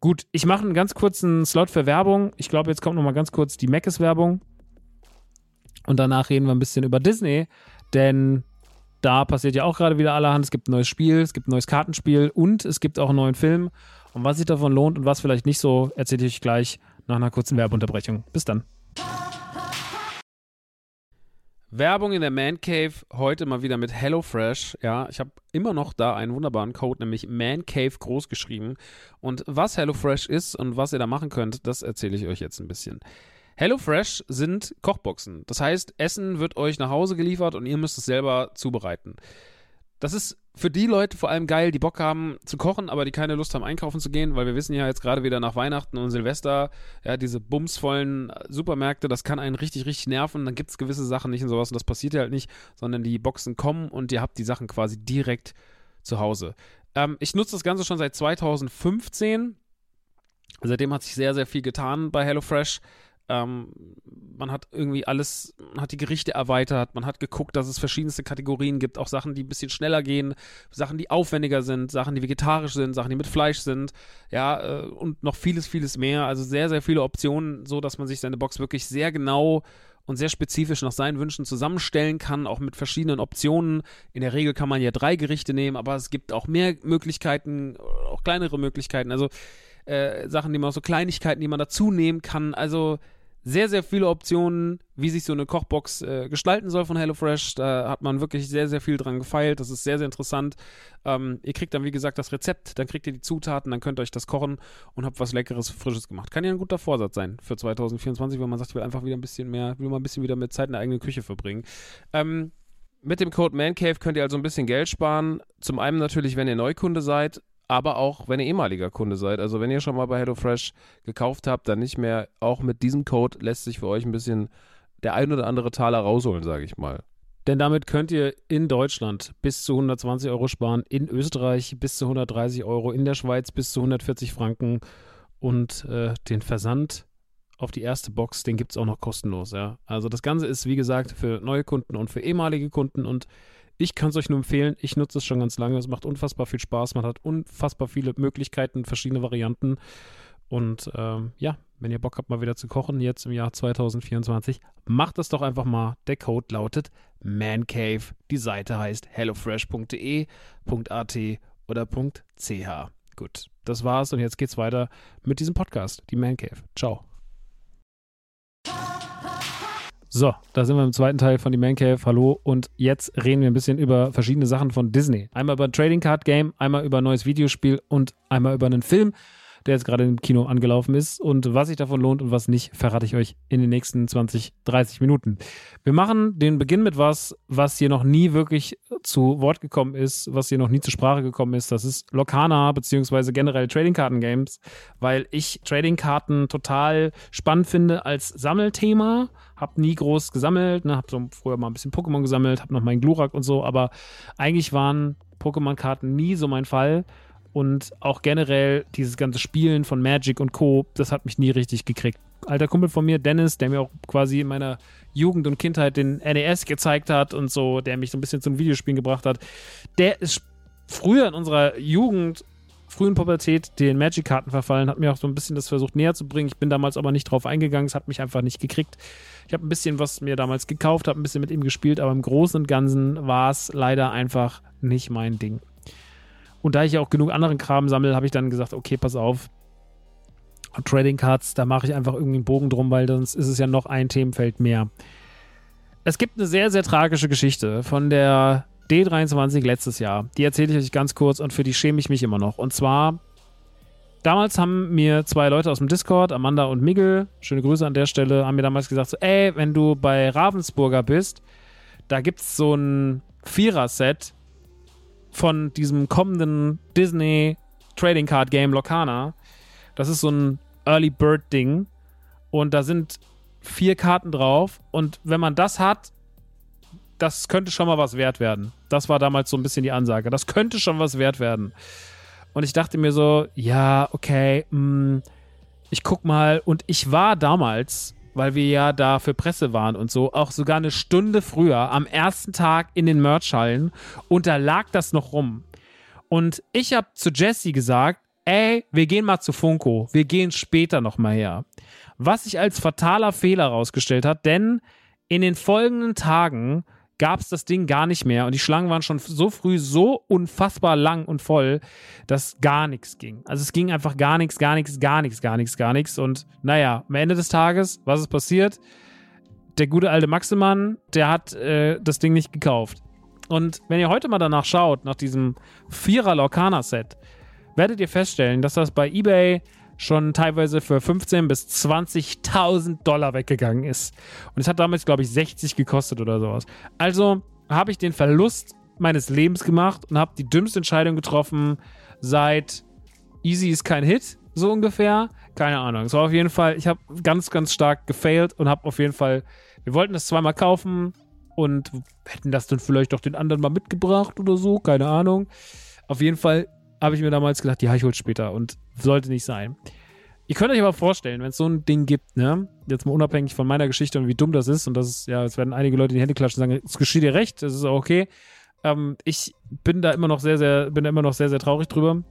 Speaker 1: Gut, ich mache einen ganz kurzen Slot für Werbung. Ich glaube, jetzt kommt nochmal ganz kurz die Meckes-Werbung. Und danach reden wir ein bisschen über Disney, denn da passiert ja auch gerade wieder allerhand. Es gibt ein neues Spiel, es gibt ein neues Kartenspiel und es gibt auch einen neuen Film. Und was sich davon lohnt und was vielleicht nicht so, erzähle ich euch gleich nach einer kurzen Werbeunterbrechung. Bis dann. Werbung in der Man Cave, heute mal wieder mit HelloFresh. Ja, ich habe immer noch da einen wunderbaren Code, nämlich Man Cave groß geschrieben. Und was HelloFresh ist und was ihr da machen könnt, das erzähle ich euch jetzt ein bisschen. HelloFresh sind Kochboxen. Das heißt, Essen wird euch nach Hause geliefert und ihr müsst es selber zubereiten. Das ist für die Leute vor allem geil, die Bock haben zu kochen, aber die keine Lust haben, einkaufen zu gehen, weil wir wissen ja jetzt gerade wieder nach Weihnachten und Silvester, ja, diese bumsvollen Supermärkte, das kann einen richtig, richtig nerven. Dann gibt es gewisse Sachen nicht und sowas und das passiert ja halt nicht, sondern die Boxen kommen und ihr habt die Sachen quasi direkt zu Hause. Ähm, ich nutze das Ganze schon seit 2015. Seitdem hat sich sehr, sehr viel getan bei HelloFresh. Ähm, man hat irgendwie alles, man hat die Gerichte erweitert, man hat geguckt, dass es verschiedenste Kategorien gibt, auch Sachen, die ein bisschen schneller gehen, Sachen, die aufwendiger sind, Sachen, die vegetarisch sind, Sachen, die mit Fleisch sind, ja, äh, und noch vieles, vieles mehr. Also sehr, sehr viele Optionen, so dass man sich seine Box wirklich sehr genau und sehr spezifisch nach seinen Wünschen zusammenstellen kann, auch mit verschiedenen Optionen. In der Regel kann man ja drei Gerichte nehmen, aber es gibt auch mehr Möglichkeiten, auch kleinere Möglichkeiten. Also äh, Sachen, die man so Kleinigkeiten, die man dazu nehmen kann. Also sehr, sehr viele Optionen, wie sich so eine Kochbox äh, gestalten soll von HelloFresh. Da hat man wirklich sehr, sehr viel dran gefeilt. Das ist sehr, sehr interessant. Ähm, ihr kriegt dann, wie gesagt, das Rezept, dann kriegt ihr die Zutaten, dann könnt ihr euch das kochen und habt was Leckeres, Frisches gemacht. Kann ja ein guter Vorsatz sein für 2024, wenn man sagt, ich will einfach wieder ein bisschen mehr, will mal ein bisschen wieder mit Zeit in der eigenen Küche verbringen. Ähm, mit dem Code ManCave könnt ihr also ein bisschen Geld sparen. Zum einen natürlich, wenn ihr Neukunde seid, aber auch wenn ihr ehemaliger Kunde seid. Also wenn ihr schon mal bei HelloFresh gekauft habt, dann nicht mehr. Auch mit diesem Code lässt sich für euch ein bisschen der ein oder andere Taler rausholen, sage ich mal. Denn damit könnt ihr in Deutschland bis zu 120 Euro sparen, in Österreich bis zu 130 Euro, in der Schweiz bis zu 140 Franken und äh, den Versand auf die erste Box, den gibt es auch noch kostenlos, ja. Also das Ganze ist, wie gesagt, für neue Kunden und für ehemalige Kunden und ich kann es euch nur empfehlen. Ich nutze es schon ganz lange. Es macht unfassbar viel Spaß. Man hat unfassbar viele Möglichkeiten, verschiedene Varianten. Und ähm, ja, wenn ihr Bock habt, mal wieder zu kochen, jetzt im Jahr 2024, macht das doch einfach mal. Der Code lautet ManCave. Die Seite heißt hellofresh.de.at oder .ch. Gut, das war's und jetzt geht's weiter mit diesem Podcast, die ManCave. Ciao. So, da sind wir im zweiten Teil von die Man Cave. Hallo. Und jetzt reden wir ein bisschen über verschiedene Sachen von Disney. Einmal über ein Trading Card Game, einmal über ein neues Videospiel und einmal über einen Film, der jetzt gerade im Kino angelaufen ist. Und was sich davon lohnt und was nicht, verrate ich euch in den nächsten 20, 30 Minuten. Wir machen den Beginn mit was, was hier noch nie wirklich zu Wort gekommen ist, was hier noch nie zur Sprache gekommen ist. Das ist Lokana, beziehungsweise generell Trading Karten Games, weil ich Trading Karten total spannend finde als Sammelthema hab nie groß gesammelt, ne, hab so früher mal ein bisschen Pokémon gesammelt, hab noch meinen Glurak und so, aber eigentlich waren Pokémon-Karten nie so mein Fall. Und auch generell dieses ganze Spielen von Magic und Co., das hat mich nie richtig gekriegt. Alter Kumpel von mir, Dennis, der mir auch quasi in meiner Jugend und Kindheit den NES gezeigt hat und so, der mich so ein bisschen zum Videospielen gebracht hat, der ist früher in unserer Jugend frühen Pubertät den Magic-Karten verfallen, hat mir auch so ein bisschen das versucht näher zu bringen. Ich bin damals aber nicht drauf eingegangen, es hat mich einfach nicht gekriegt. Ich habe ein bisschen was mir damals gekauft, habe ein bisschen mit ihm gespielt, aber im Großen und Ganzen war es leider einfach nicht mein Ding. Und da ich ja auch genug anderen Kram sammle, habe ich dann gesagt, okay, pass auf. Trading Cards, da mache ich einfach irgendwie einen Bogen drum, weil sonst ist es ja noch ein Themenfeld mehr. Es gibt eine sehr, sehr tragische Geschichte von der D23 letztes Jahr. Die erzähle ich euch ganz kurz und für die schäme ich mich immer noch. Und zwar, damals haben mir zwei Leute aus dem Discord, Amanda und Miguel, schöne Grüße an der Stelle, haben mir damals gesagt, so, ey, wenn du bei Ravensburger bist, da gibt es so ein Vierer-Set von diesem kommenden Disney Trading Card Game Locana. Das ist so ein Early Bird Ding und da sind vier Karten drauf und wenn man das hat, das könnte schon mal was wert werden. Das war damals so ein bisschen die Ansage. Das könnte schon was wert werden. Und ich dachte mir so, ja, okay, mh, hm, ich guck mal. Und ich war damals, weil wir ja da für Presse waren und so, auch sogar eine Stunde früher, am ersten Tag in den Merchhallen. Und da lag das noch rum. Und ich habe zu Jesse gesagt, ey, wir gehen mal zu Funko. Wir gehen später nochmal her. Was sich als fataler Fehler herausgestellt hat, denn in den folgenden Tagen gab es das Ding gar nicht mehr und die Schlangen waren schon so früh so unfassbar lang und voll, dass gar nichts ging. Also es ging einfach gar nichts, gar nichts, gar nichts, gar nichts, gar nichts und naja, am Ende des Tages, was ist passiert? Der gute alte Maximann, der hat äh, das Ding nicht gekauft. Und wenn ihr heute mal danach schaut, nach diesem Vierer Lorcaner Set, werdet ihr feststellen, dass das bei eBay schon teilweise für 15.000 bis 20.000 Dollar weggegangen ist. Und es hat damals, glaube ich, 60 gekostet oder sowas. Also habe ich den Verlust meines Lebens gemacht und habe die dümmste Entscheidung getroffen seit Easy ist kein Hit, so ungefähr. Keine Ahnung. Es war auf jeden Fall, ich habe ganz, ganz stark gefailt und habe auf jeden Fall, wir wollten das zweimal kaufen und hätten das dann vielleicht doch den anderen mal mitgebracht oder so, keine Ahnung. Auf jeden Fall habe ich mir damals gedacht, ja, ich hole später und sollte nicht sein. Ihr könnt euch aber vorstellen, wenn es so ein Ding gibt, ne, jetzt mal unabhängig von meiner Geschichte und wie dumm das ist, und das ist, ja, es werden einige Leute in die Hände klatschen und sagen, es geschieht dir recht, das ist auch okay. Ähm, ich bin da immer noch sehr, sehr, bin da immer noch sehr, sehr traurig drüber.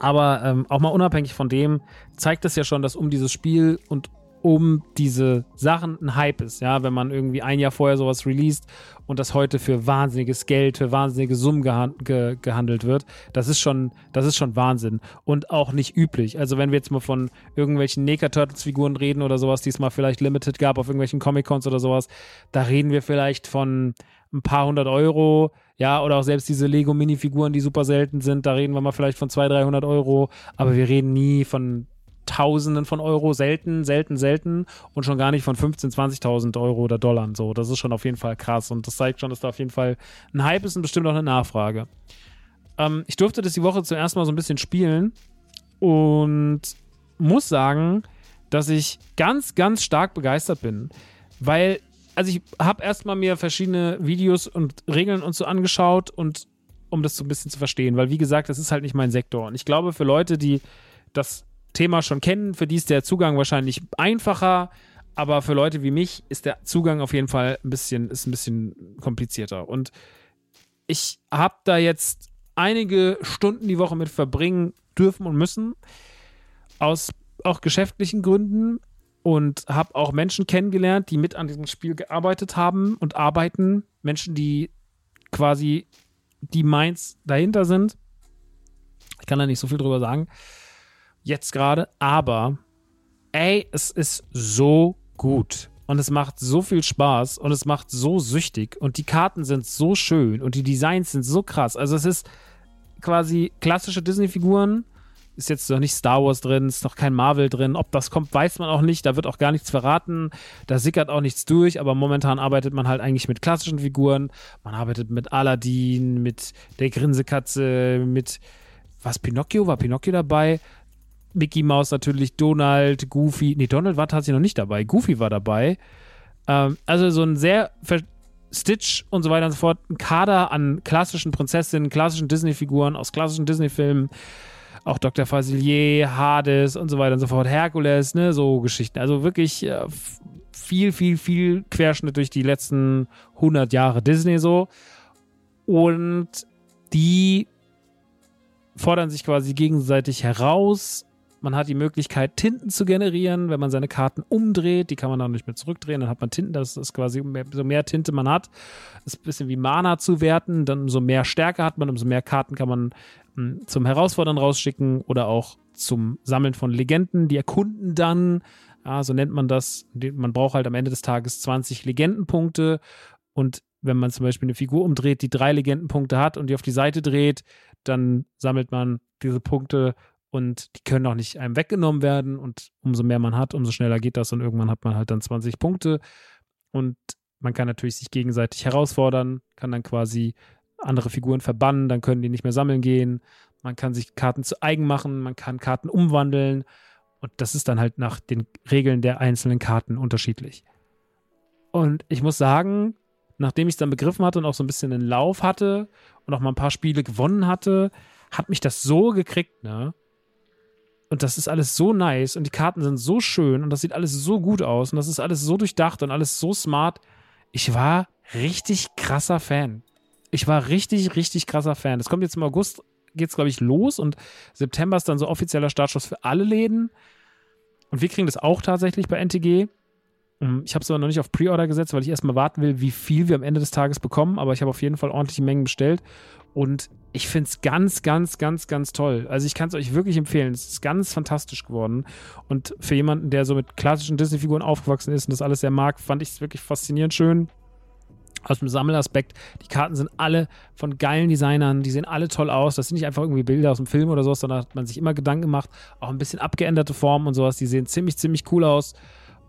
Speaker 1: Aber ähm, auch mal unabhängig von dem zeigt es ja schon, dass um dieses Spiel und um diese Sachen ein Hype ist, ja, wenn man irgendwie ein Jahr vorher sowas released und das heute für wahnsinniges Geld, für wahnsinnige Summen gehand ge gehandelt wird, das ist schon, das ist schon Wahnsinn und auch nicht üblich. Also wenn wir jetzt mal von irgendwelchen Neka Turtles Figuren reden oder sowas, die es mal vielleicht limited gab auf irgendwelchen Comic Cons oder sowas, da reden wir vielleicht von ein paar hundert Euro, ja, oder auch selbst diese Lego Minifiguren, die super selten sind, da reden wir mal vielleicht von 200, 300 Euro, aber wir reden nie von Tausenden von Euro, selten, selten, selten und schon gar nicht von 15.000, 20.000 Euro oder Dollar. So, das ist schon auf jeden Fall krass und das zeigt schon, dass da auf jeden Fall ein Hype ist und bestimmt auch eine Nachfrage. Ähm, ich durfte das die Woche zuerst mal so ein bisschen spielen und muss sagen, dass ich ganz, ganz stark begeistert bin, weil also ich habe erstmal mir verschiedene Videos und Regeln und so angeschaut und um das so ein bisschen zu verstehen, weil wie gesagt, das ist halt nicht mein Sektor und ich glaube für Leute, die das Thema schon kennen, für die ist der Zugang wahrscheinlich einfacher, aber für Leute wie mich ist der Zugang auf jeden Fall ein bisschen, ist ein bisschen komplizierter. Und ich habe da jetzt einige Stunden die Woche mit verbringen dürfen und müssen, aus auch geschäftlichen Gründen und habe auch Menschen kennengelernt, die mit an diesem Spiel gearbeitet haben und arbeiten. Menschen, die quasi die Minds dahinter sind. Ich kann da nicht so viel drüber sagen jetzt gerade, aber ey, es ist so gut und es macht so viel Spaß und es macht so süchtig und die Karten sind so schön und die Designs sind so krass. Also es ist quasi klassische Disney-Figuren. Ist jetzt noch nicht Star Wars drin, ist noch kein Marvel drin. Ob das kommt, weiß man auch nicht. Da wird auch gar nichts verraten. Da sickert auch nichts durch. Aber momentan arbeitet man halt eigentlich mit klassischen Figuren. Man arbeitet mit Aladdin, mit der Grinsekatze, mit was Pinocchio? War Pinocchio dabei? Mickey Mouse natürlich, Donald, Goofy. Nee, Donald war tatsächlich noch nicht dabei. Goofy war dabei. Ähm, also so ein sehr Stitch und so weiter und so fort. Ein Kader an klassischen Prinzessinnen, klassischen Disney-Figuren aus klassischen Disney-Filmen. Auch Dr. Facilier, Hades und so weiter und so fort. Herkules, ne, so Geschichten. Also wirklich äh, viel, viel, viel Querschnitt durch die letzten 100 Jahre Disney so. Und die fordern sich quasi gegenseitig heraus man hat die Möglichkeit, Tinten zu generieren, wenn man seine Karten umdreht. Die kann man dann nicht mehr zurückdrehen. Dann hat man Tinten. Das ist quasi, so mehr Tinte man hat, ist ein bisschen wie Mana zu werten. Dann umso mehr Stärke hat man, umso mehr Karten kann man hm, zum Herausfordern rausschicken oder auch zum Sammeln von Legenden. Die erkunden dann, ja, so nennt man das. Man braucht halt am Ende des Tages 20 Legendenpunkte. Und wenn man zum Beispiel eine Figur umdreht, die drei Legendenpunkte hat und die auf die Seite dreht, dann sammelt man diese Punkte und die können auch nicht einem weggenommen werden und umso mehr man hat, umso schneller geht das und irgendwann hat man halt dann 20 Punkte und man kann natürlich sich gegenseitig herausfordern, kann dann quasi andere Figuren verbannen, dann können die nicht mehr sammeln gehen, man kann sich Karten zu eigen machen, man kann Karten umwandeln und das ist dann halt nach den Regeln der einzelnen Karten unterschiedlich. Und ich muss sagen, nachdem ich es dann begriffen hatte und auch so ein bisschen einen Lauf hatte und auch mal ein paar Spiele gewonnen hatte, hat mich das so gekriegt, ne? Und das ist alles so nice und die Karten sind so schön und das sieht alles so gut aus und das ist alles so durchdacht und alles so smart. Ich war richtig krasser Fan. Ich war richtig, richtig krasser Fan. Das kommt jetzt im August, geht's glaube ich los und September ist dann so offizieller Startschuss für alle Läden. Und wir kriegen das auch tatsächlich bei NTG. Ähm, ich habe es aber noch nicht auf Pre-Order gesetzt, weil ich erstmal warten will, wie viel wir am Ende des Tages bekommen. Aber ich habe auf jeden Fall ordentliche Mengen bestellt. Und ich finde es ganz, ganz, ganz, ganz toll. Also ich kann es euch wirklich empfehlen. Es ist ganz fantastisch geworden. Und für jemanden, der so mit klassischen Disney-Figuren aufgewachsen ist und das alles sehr mag, fand ich es wirklich faszinierend schön. Aus dem Sammelaspekt, die Karten sind alle von geilen Designern, die sehen alle toll aus. Das sind nicht einfach irgendwie Bilder aus dem Film oder sowas, sondern hat man sich immer Gedanken gemacht. Auch ein bisschen abgeänderte Formen und sowas, die sehen ziemlich, ziemlich cool aus.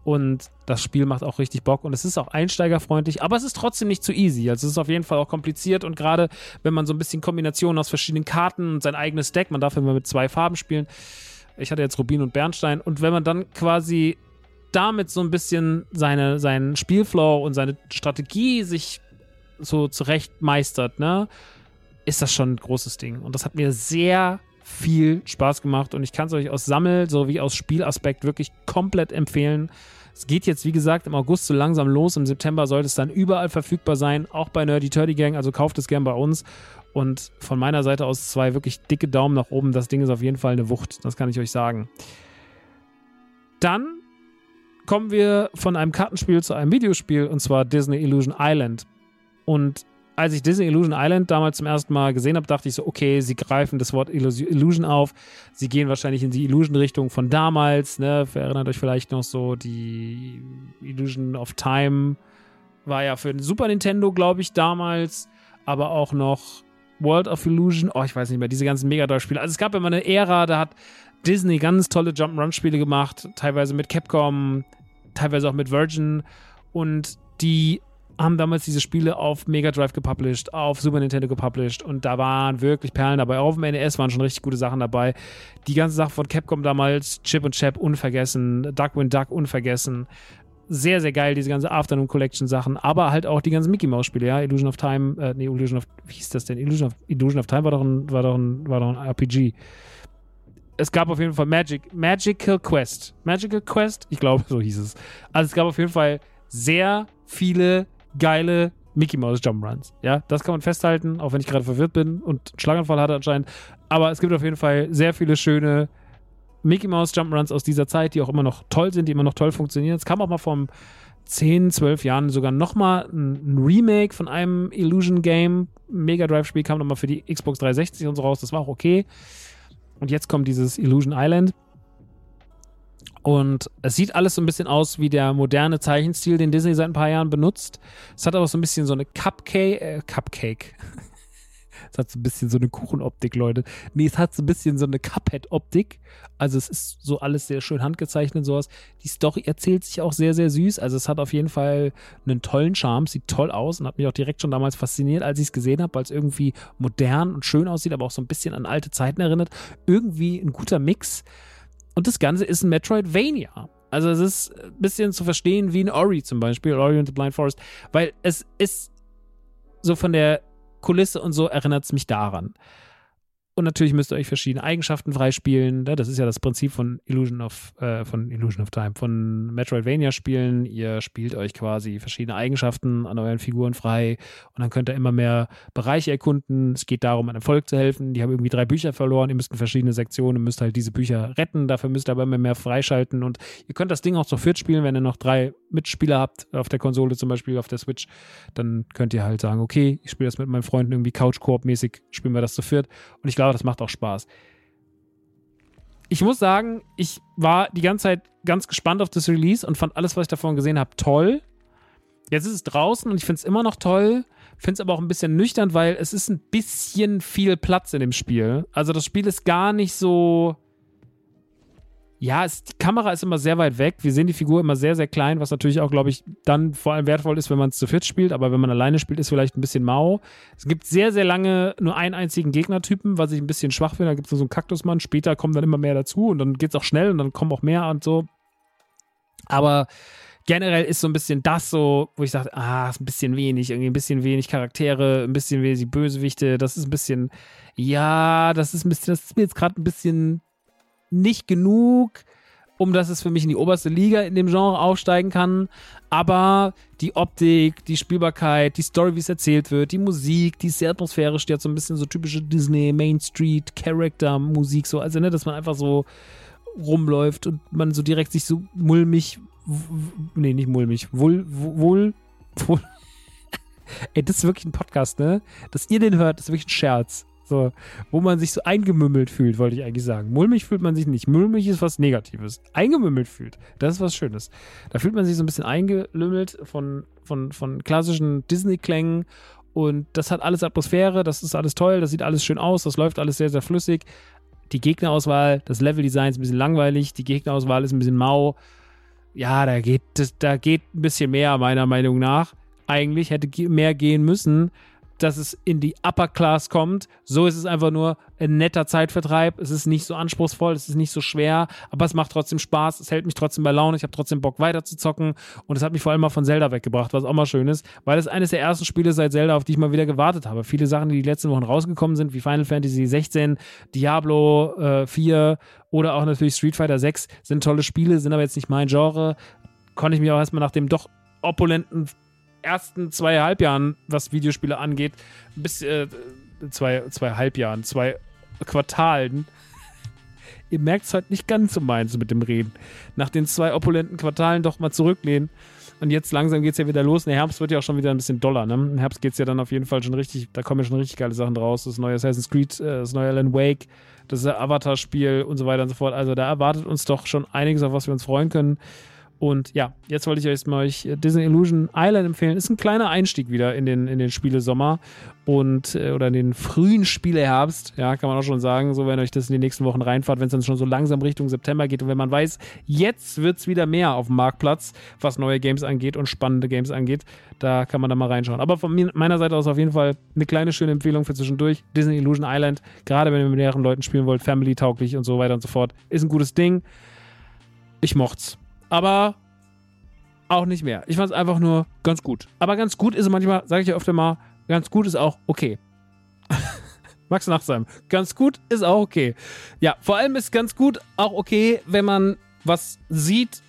Speaker 1: Und das Spiel macht auch richtig Bock und es ist auch einsteigerfreundlich, aber es ist trotzdem nicht zu easy. Also es ist auf jeden Fall auch kompliziert und gerade wenn man so ein bisschen Kombinationen aus verschiedenen Karten und sein eigenes Deck, man darf immer mit zwei Farben spielen. Ich hatte jetzt Rubin und Bernstein und wenn man dann quasi damit so ein bisschen seine, seinen Spielflow und seine Strategie sich so zurecht meistert, ne, ist das schon ein großes Ding. Und das hat mir sehr viel Spaß gemacht und ich kann es euch aus Sammel- sowie aus Spielaspekt wirklich komplett empfehlen. Es geht jetzt, wie gesagt, im August so langsam los. Im September sollte es dann überall verfügbar sein, auch bei Nerdy Turdy Gang. Also kauft es gern bei uns. Und von meiner Seite aus zwei wirklich dicke Daumen nach oben. Das Ding ist auf jeden Fall eine Wucht. Das kann ich euch sagen. Dann kommen wir von einem Kartenspiel zu einem Videospiel und zwar Disney Illusion Island. Und als ich Disney Illusion Island damals zum ersten Mal gesehen habe, dachte ich so, okay, sie greifen das Wort Illusion auf. Sie gehen wahrscheinlich in die Illusion-Richtung von damals. Ne? Erinnert euch vielleicht noch so, die Illusion of Time war ja für den Super Nintendo, glaube ich, damals. Aber auch noch World of Illusion. Oh, ich weiß nicht mehr, diese ganzen Mega Drive-Spiele. Also es gab immer eine Ära, da hat Disney ganz tolle Jump'n'Run-Spiele gemacht. Teilweise mit Capcom, teilweise auch mit Virgin. Und die haben damals diese Spiele auf Mega Drive gepublished, auf Super Nintendo gepublished und da waren wirklich Perlen dabei. Auch auf dem NES waren schon richtig gute Sachen dabei. Die ganze Sache von Capcom damals, Chip und Chap unvergessen, Duckwind Duck unvergessen. Sehr, sehr geil, diese ganze Afternoon Collection Sachen, aber halt auch die ganzen Mickey Mouse Spiele, ja. Illusion of Time, äh, nee, Illusion of, wie hieß das denn? Illusion of, Illusion of Time war doch ein, war doch ein, war doch ein RPG es gab auf jeden Fall Magic, Magical Quest. Magical Quest? Ich glaube, so hieß es. Also es gab auf jeden Fall sehr viele geile Mickey Mouse Jump Runs. Ja, das kann man festhalten, auch wenn ich gerade verwirrt bin und einen Schlaganfall hatte anscheinend. Aber es gibt auf jeden Fall sehr viele schöne Mickey Mouse Jump Runs aus dieser Zeit, die auch immer noch toll sind, die immer noch toll funktionieren. Es kam auch mal vor 10, 12 Jahren sogar nochmal ein Remake von einem Illusion Game. Mega Drive Spiel kam nochmal für die Xbox 360 und so raus. Das war auch okay. Und jetzt kommt dieses Illusion Island. Und es sieht alles so ein bisschen aus wie der moderne Zeichenstil, den Disney seit ein paar Jahren benutzt. Es hat aber so ein bisschen so eine Cupcake, äh, Cupcake. es hat so ein bisschen so eine Kuchenoptik, Leute. Nee, es hat so ein bisschen so eine Cuphead-Optik. Also es ist so alles sehr schön handgezeichnet und sowas. Die Story erzählt sich auch sehr, sehr süß. Also es hat auf jeden Fall einen tollen Charme, sieht toll aus und hat mich auch direkt schon damals fasziniert, als ich es gesehen habe, weil es irgendwie modern und schön aussieht, aber auch so ein bisschen an alte Zeiten erinnert. Irgendwie ein guter Mix. Und das Ganze ist ein Metroidvania. Also es ist ein bisschen zu verstehen wie ein Ori zum Beispiel, Ori and the Blind Forest, weil es ist so von der Kulisse und so erinnert es mich daran. Und natürlich müsst ihr euch verschiedene Eigenschaften freispielen. Ne? Das ist ja das Prinzip von Illusion of, äh, von Illusion of Time, von Metroidvania-Spielen. Ihr spielt euch quasi verschiedene Eigenschaften an euren Figuren frei und dann könnt ihr immer mehr Bereiche erkunden. Es geht darum, einem Volk zu helfen. Die haben irgendwie drei Bücher verloren. Ihr müsst in verschiedene Sektionen müsst halt diese Bücher retten. Dafür müsst ihr aber immer mehr freischalten. Und ihr könnt das Ding auch zu viert spielen, wenn ihr noch drei Mitspieler habt, auf der Konsole zum Beispiel, auf der Switch. Dann könnt ihr halt sagen, okay, ich spiele das mit meinen Freunden irgendwie Couch-Koop-mäßig, spielen wir das zu viert. Und ich glaube, das macht auch Spaß. Ich muss sagen, ich war die ganze Zeit ganz gespannt auf das Release und fand alles, was ich davon gesehen habe, toll. Jetzt ist es draußen und ich finde es immer noch toll. Finde es aber auch ein bisschen nüchtern, weil es ist ein bisschen viel Platz in dem Spiel. Also das Spiel ist gar nicht so ja, es, die Kamera ist immer sehr weit weg. Wir sehen die Figur immer sehr, sehr klein, was natürlich auch, glaube ich, dann vor allem wertvoll ist, wenn man es zu viert spielt. Aber wenn man alleine spielt, ist vielleicht ein bisschen mau. Es gibt sehr, sehr lange nur einen einzigen Gegnertypen, was ich ein bisschen schwach finde. Da gibt es so einen Kaktusmann. Später kommen dann immer mehr dazu und dann geht es auch schnell und dann kommen auch mehr und so. Aber generell ist so ein bisschen das so, wo ich sage, ah, ist ein bisschen wenig, irgendwie ein bisschen wenig Charaktere, ein bisschen wenig Bösewichte. Das ist ein bisschen, ja, das ist ein bisschen, das ist mir jetzt gerade ein bisschen nicht genug, um dass es für mich in die oberste Liga in dem Genre aufsteigen kann. Aber die Optik, die Spielbarkeit, die Story, wie es erzählt wird, die Musik, die ist sehr atmosphärisch, die hat so ein bisschen so typische Disney Main Street Character Musik, so, also, ne, dass man einfach so rumläuft und man so direkt sich so mulmig, nee, nicht mulmig, wohl, wohl, wohl, ey, das ist wirklich ein Podcast, ne? Dass ihr den hört, ist wirklich ein Scherz. So, wo man sich so eingemümmelt fühlt, wollte ich eigentlich sagen. Mulmig fühlt man sich nicht. Mulmig ist was Negatives. Eingemümmelt fühlt, das ist was Schönes. Da fühlt man sich so ein bisschen eingelümmelt von, von, von klassischen Disney-Klängen und das hat alles Atmosphäre, das ist alles toll, das sieht alles schön aus, das läuft alles sehr, sehr flüssig. Die Gegnerauswahl, das Leveldesign ist ein bisschen langweilig, die Gegnerauswahl ist ein bisschen mau. Ja, da geht, da geht ein bisschen mehr, meiner Meinung nach. Eigentlich hätte mehr gehen müssen dass es in die Upper Class kommt. So ist es einfach nur ein netter Zeitvertreib. Es ist nicht so anspruchsvoll, es ist nicht so schwer, aber es macht trotzdem Spaß. Es hält mich trotzdem bei Laune. Ich habe trotzdem Bock weiter zu zocken und es hat mich vor allem mal von Zelda weggebracht, was auch mal schön ist, weil es eines der ersten Spiele seit Zelda, auf die ich mal wieder gewartet habe. Viele Sachen, die die letzten Wochen rausgekommen sind, wie Final Fantasy 16, Diablo äh, 4 oder auch natürlich Street Fighter 6, sind tolle Spiele, sind aber jetzt nicht mein Genre. Konnte ich mich auch erstmal nach dem doch opulenten ersten zwei Halbjahren, was Videospiele angeht, bis äh, zwei, zwei Halbjahren, zwei Quartalen ihr merkt es halt nicht ganz so meins mit dem Reden. Nach den zwei opulenten Quartalen doch mal zurücklehnen. Und jetzt langsam geht es ja wieder los. Der Herbst wird ja auch schon wieder ein bisschen doller. Ne? Im Herbst geht es ja dann auf jeden Fall schon richtig, da kommen ja schon richtig geile Sachen raus. Das neue Assassin's Creed, äh, das neue Alan Wake, das Avatar-Spiel und so weiter und so fort. Also da erwartet uns doch schon einiges, auf was wir uns freuen können. Und ja, jetzt wollte ich euch mal euch äh, Disney Illusion Island empfehlen. Ist ein kleiner Einstieg wieder in den, in den Spiele Sommer und äh, oder in den frühen Spieleherbst. Ja, kann man auch schon sagen. So, wenn euch das in die nächsten Wochen reinfahrt, wenn es dann schon so langsam Richtung September geht und wenn man weiß, jetzt wird es wieder mehr auf dem Marktplatz, was neue Games angeht und spannende Games angeht, da kann man da mal reinschauen. Aber von meiner Seite aus auf jeden Fall eine kleine schöne Empfehlung für zwischendurch. Disney Illusion Island, gerade wenn ihr mit mehreren Leuten spielen wollt, family-tauglich und so weiter und so fort, ist ein gutes Ding. Ich mocht's aber auch nicht mehr. Ich fand es einfach nur ganz gut. Aber ganz gut ist manchmal, sage ich ja öfter mal, ganz gut ist auch okay. Max Nachtsheim. Ganz gut ist auch okay. Ja, vor allem ist ganz gut auch okay, wenn man was sieht,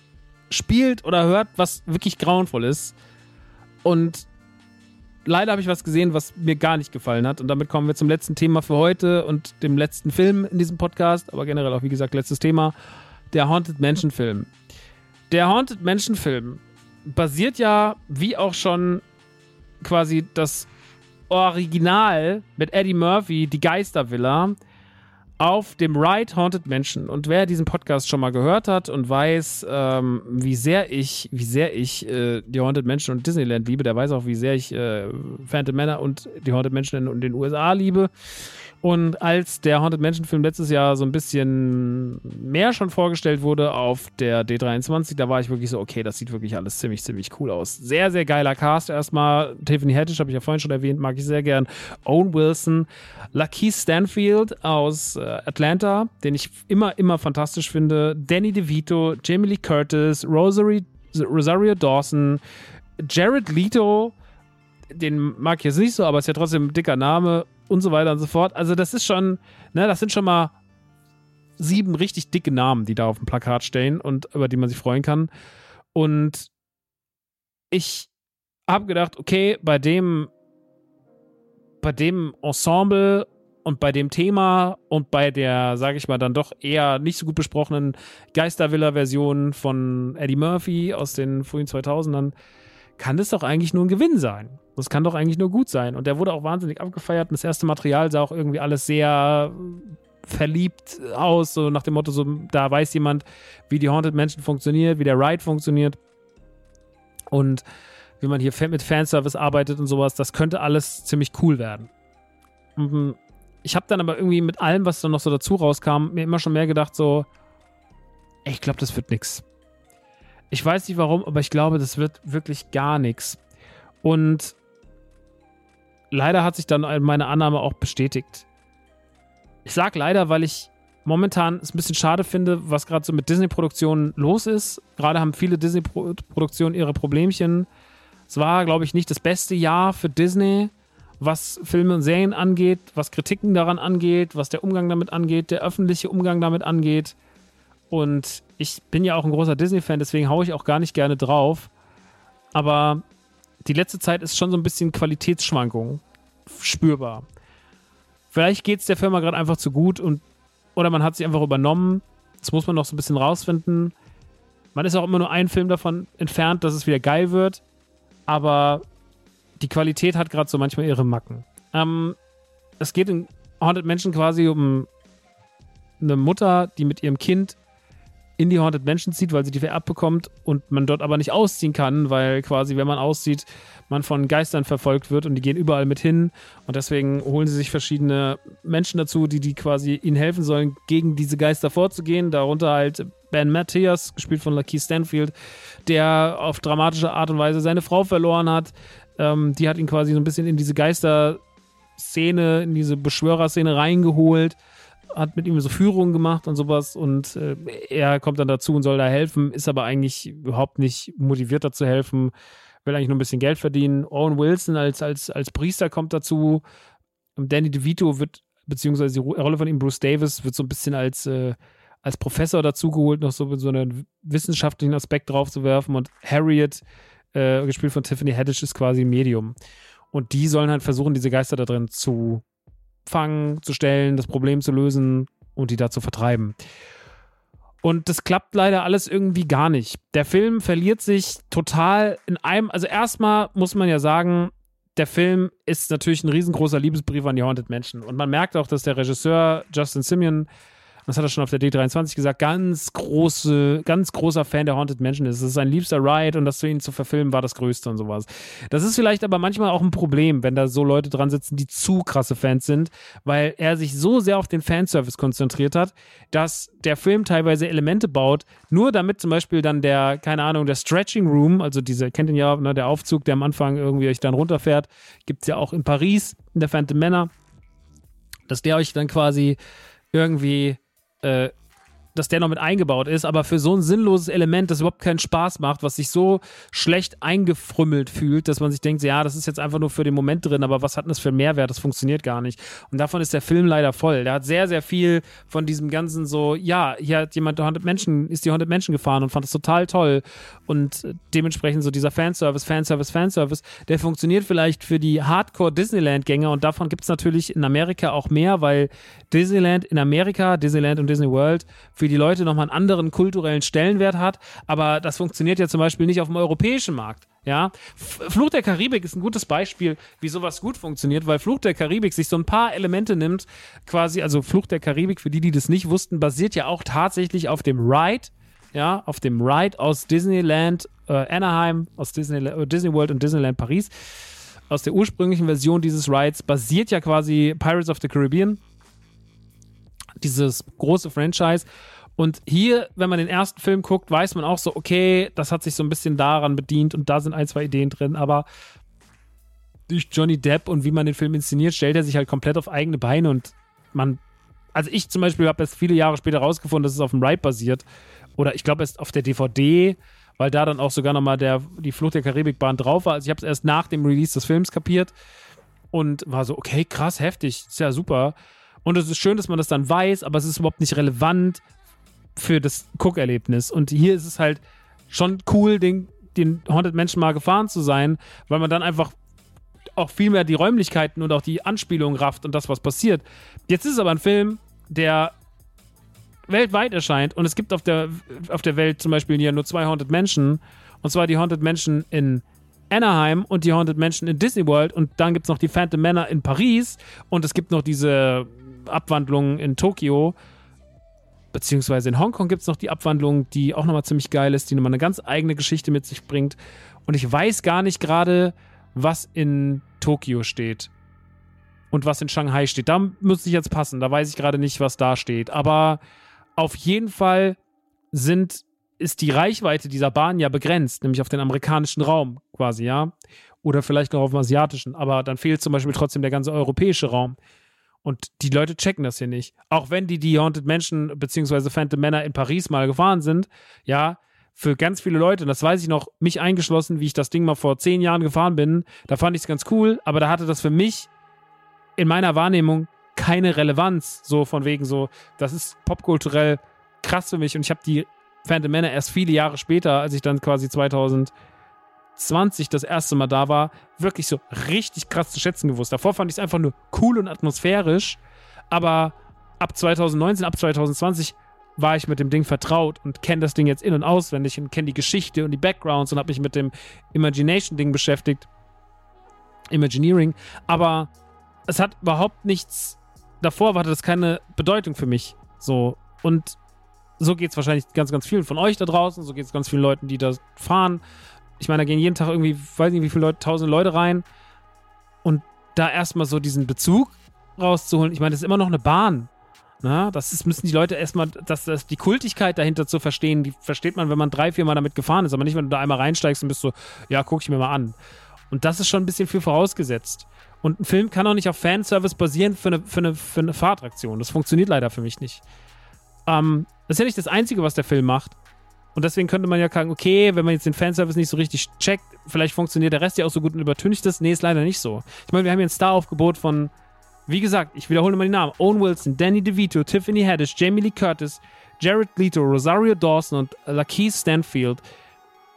Speaker 1: spielt oder hört, was wirklich grauenvoll ist. Und leider habe ich was gesehen, was mir gar nicht gefallen hat. Und damit kommen wir zum letzten Thema für heute und dem letzten Film in diesem Podcast. Aber generell auch, wie gesagt, letztes Thema. Der Haunted Mansion Film. Der Haunted Mansion Film basiert ja, wie auch schon quasi das Original mit Eddie Murphy, die Geistervilla, auf dem Ride Haunted Mansion. Und wer diesen Podcast schon mal gehört hat und weiß, ähm, wie sehr ich, wie sehr ich äh, die Haunted Mansion und Disneyland liebe, der weiß auch, wie sehr ich äh, Phantom Manor und die Haunted Mansion in, in den USA liebe. Und als der Haunted Mansion Film letztes Jahr so ein bisschen mehr schon vorgestellt wurde auf der D23, da war ich wirklich so, okay, das sieht wirklich alles ziemlich, ziemlich cool aus. Sehr, sehr geiler Cast erstmal. Tiffany Haddish habe ich ja vorhin schon erwähnt, mag ich sehr gern. Owen Wilson, Lucky Stanfield aus äh, Atlanta, den ich immer, immer fantastisch finde. Danny DeVito, Jamie Lee Curtis, Rosary, Rosario Dawson, Jared Leto, den mag ich jetzt nicht so, aber ist ja trotzdem ein dicker Name und so weiter und so fort. Also das ist schon, ne, das sind schon mal sieben richtig dicke Namen, die da auf dem Plakat stehen und über die man sich freuen kann. Und ich habe gedacht, okay, bei dem, bei dem Ensemble und bei dem Thema und bei der, sage ich mal, dann doch eher nicht so gut besprochenen Geistervilla-Version von Eddie Murphy aus den frühen 2000ern, kann das doch eigentlich nur ein Gewinn sein. Das kann doch eigentlich nur gut sein. Und der wurde auch wahnsinnig abgefeiert. Und das erste Material sah auch irgendwie alles sehr verliebt aus, so nach dem Motto, so, da weiß jemand, wie die Haunted Mansion funktioniert, wie der Ride funktioniert und wie man hier mit Fanservice arbeitet und sowas. Das könnte alles ziemlich cool werden. Mhm. Ich habe dann aber irgendwie mit allem, was dann noch so dazu rauskam, mir immer schon mehr gedacht, so, ich glaube, das wird nix. Ich weiß nicht warum, aber ich glaube, das wird wirklich gar nichts. Und leider hat sich dann meine Annahme auch bestätigt. Ich sag leider, weil ich momentan es ein bisschen schade finde, was gerade so mit Disney-Produktionen los ist. Gerade haben viele Disney-Produktionen ihre Problemchen. Es war, glaube ich, nicht das beste Jahr für Disney, was Filme und Serien angeht, was Kritiken daran angeht, was der Umgang damit angeht, der öffentliche Umgang damit angeht. Und ich bin ja auch ein großer Disney-Fan, deswegen haue ich auch gar nicht gerne drauf. Aber die letzte Zeit ist schon so ein bisschen Qualitätsschwankung spürbar. Vielleicht geht es der Firma gerade einfach zu gut und oder man hat sich einfach übernommen. Das muss man noch so ein bisschen rausfinden. Man ist auch immer nur ein Film davon entfernt, dass es wieder geil wird. Aber die Qualität hat gerade so manchmal ihre Macken. Ähm, es geht in Haunted Mansion quasi um eine Mutter, die mit ihrem Kind in die Haunted Mansion zieht, weil sie die vererbt bekommt und man dort aber nicht ausziehen kann, weil quasi, wenn man auszieht, man von Geistern verfolgt wird und die gehen überall mit hin und deswegen holen sie sich verschiedene Menschen dazu, die, die quasi ihnen helfen sollen, gegen diese Geister vorzugehen. Darunter halt Ben Matthias, gespielt von Lucky Stanfield, der auf dramatische Art und Weise seine Frau verloren hat. Ähm, die hat ihn quasi so ein bisschen in diese Geister-Szene, in diese Beschwörerszene reingeholt hat mit ihm so Führungen gemacht und sowas und äh, er kommt dann dazu und soll da helfen, ist aber eigentlich überhaupt nicht motiviert dazu helfen, will eigentlich nur ein bisschen Geld verdienen. Owen Wilson als, als, als Priester kommt dazu. Danny DeVito wird, beziehungsweise die Rolle von ihm, Bruce Davis, wird so ein bisschen als, äh, als Professor dazugeholt, noch so, so einen wissenschaftlichen Aspekt drauf zu werfen und Harriet, äh, gespielt von Tiffany Haddish, ist quasi Medium. Und die sollen halt versuchen, diese Geister da drin zu fangen, zu stellen, das Problem zu lösen, und die da zu vertreiben. Und das klappt leider alles irgendwie gar nicht. Der Film verliert sich total in einem, also erstmal muss man ja sagen, der Film ist natürlich ein riesengroßer Liebesbrief an die Haunted Menschen. Und man merkt auch, dass der Regisseur Justin Simeon das hat er schon auf der D23 gesagt, ganz große, ganz großer Fan der Haunted Mansion ist. Es ist sein liebster Ride und das für ihn zu verfilmen war das Größte und sowas. Das ist vielleicht aber manchmal auch ein Problem, wenn da so Leute dran sitzen, die zu krasse Fans sind, weil er sich so sehr auf den Fanservice konzentriert hat, dass der Film teilweise Elemente baut, nur damit zum Beispiel dann der, keine Ahnung, der Stretching Room, also diese, kennt ihn ja, ne, der Aufzug, der am Anfang irgendwie euch dann runterfährt, gibt es ja auch in Paris, in der Phantom Manor, dass der euch dann quasi irgendwie äh, dass der noch mit eingebaut ist, aber für so ein sinnloses Element, das überhaupt keinen Spaß macht, was sich so schlecht eingefrümmelt fühlt, dass man sich denkt, ja, das ist jetzt einfach nur für den Moment drin, aber was hat denn das für einen Mehrwert? Das funktioniert gar nicht. Und davon ist der Film leider voll. Der hat sehr, sehr viel von diesem ganzen so, ja, hier hat jemand 100 Menschen, ist die 100 Menschen gefahren und fand das total toll. Und dementsprechend so dieser Fanservice, Fanservice, Fanservice, der funktioniert vielleicht für die Hardcore-Disneyland-Gänger und davon gibt es natürlich in Amerika auch mehr, weil Disneyland in Amerika, Disneyland und Disney World für die Leute nochmal einen anderen kulturellen Stellenwert hat. Aber das funktioniert ja zum Beispiel nicht auf dem europäischen Markt. Ja, Fluch der Karibik ist ein gutes Beispiel, wie sowas gut funktioniert, weil Fluch der Karibik sich so ein paar Elemente nimmt, quasi, also Fluch der Karibik, für die, die das nicht wussten, basiert ja auch tatsächlich auf dem Ride, ja, auf dem Ride aus Disneyland äh, Anaheim, aus Disney, äh, Disney World und Disneyland Paris. Aus der ursprünglichen Version dieses Rides basiert ja quasi Pirates of the Caribbean, dieses große Franchise. Und hier, wenn man den ersten Film guckt, weiß man auch so, okay, das hat sich so ein bisschen daran bedient und da sind ein, zwei Ideen drin, aber durch Johnny Depp und wie man den Film inszeniert, stellt er sich halt komplett auf eigene Beine und man, also ich zum Beispiel habe erst viele Jahre später rausgefunden, dass es auf dem Ride basiert oder ich glaube erst auf der DVD, weil da dann auch sogar nochmal die Flucht der Karibikbahn drauf war. Also ich habe es erst nach dem Release des Films kapiert und war so, okay, krass, heftig, ist ja super. Und es ist schön, dass man das dann weiß, aber es ist überhaupt nicht relevant für das Guckerlebnis. Und hier ist es halt schon cool, den, den Haunted Menschen mal gefahren zu sein, weil man dann einfach auch viel mehr die Räumlichkeiten und auch die Anspielungen rafft und das, was passiert. Jetzt ist es aber ein Film, der weltweit erscheint und es gibt auf der, auf der Welt zum Beispiel hier nur zwei Haunted Menschen und zwar die Haunted Menschen in Anaheim und die Haunted Menschen in Disney World und dann gibt es noch die Phantom Manor in Paris und es gibt noch diese Abwandlung in Tokio. Beziehungsweise in Hongkong gibt es noch die Abwandlung, die auch nochmal ziemlich geil ist, die nochmal eine ganz eigene Geschichte mit sich bringt. Und ich weiß gar nicht gerade, was in Tokio steht und was in Shanghai steht. Da müsste ich jetzt passen. Da weiß ich gerade nicht, was da steht. Aber auf jeden Fall sind, ist die Reichweite dieser Bahn ja begrenzt, nämlich auf den amerikanischen Raum quasi, ja. Oder vielleicht noch auf dem asiatischen. Aber dann fehlt zum Beispiel trotzdem der ganze europäische Raum. Und die Leute checken das hier nicht. Auch wenn die die Haunted Menschen bzw. Phantom Männer in Paris mal gefahren sind, ja, für ganz viele Leute, und das weiß ich noch, mich eingeschlossen, wie ich das Ding mal vor zehn Jahren gefahren bin, da fand ich es ganz cool, aber da hatte das für mich in meiner Wahrnehmung keine Relevanz. So von wegen so, das ist popkulturell krass für mich und ich habe die Phantom Männer erst viele Jahre später, als ich dann quasi 2000 20 das erste Mal da war, wirklich so richtig krass zu schätzen gewusst. Davor fand ich es einfach nur cool und atmosphärisch, aber ab 2019, ab 2020 war ich mit dem Ding vertraut und kenne das Ding jetzt in- und auswendig und kenne die Geschichte und die Backgrounds und habe mich mit dem Imagination-Ding beschäftigt. Imagineering. Aber es hat überhaupt nichts. Davor hatte das keine Bedeutung für mich. So. Und so geht es wahrscheinlich ganz, ganz vielen von euch da draußen. So geht es ganz vielen Leuten, die da fahren ich meine, da gehen jeden Tag irgendwie, weiß nicht, wie viele Leute, tausend Leute rein. Und da erstmal so diesen Bezug rauszuholen, ich meine, das ist immer noch eine Bahn. Na, ne? das ist, müssen die Leute erstmal, dass das, die Kultigkeit dahinter zu verstehen, die versteht man, wenn man drei, vier Mal damit gefahren ist, aber nicht, wenn du da einmal reinsteigst und bist so, ja, guck ich mir mal an. Und das ist schon ein bisschen viel vorausgesetzt. Und ein Film kann auch nicht auf Fanservice basieren für eine, für eine, für eine Fahrattraktion. Das funktioniert leider für mich nicht. Ähm, das ist ja nicht das Einzige, was der Film macht. Und deswegen könnte man ja sagen, okay, wenn man jetzt den Fanservice nicht so richtig checkt, vielleicht funktioniert der Rest ja auch so gut und übertüncht das. Nee, ist leider nicht so. Ich meine, wir haben hier ein Star-Aufgebot von, wie gesagt, ich wiederhole mal die Namen: Owen Wilson, Danny DeVito, Tiffany Haddish, Jamie Lee Curtis, Jared Leto, Rosario Dawson und Lakeith Stanfield.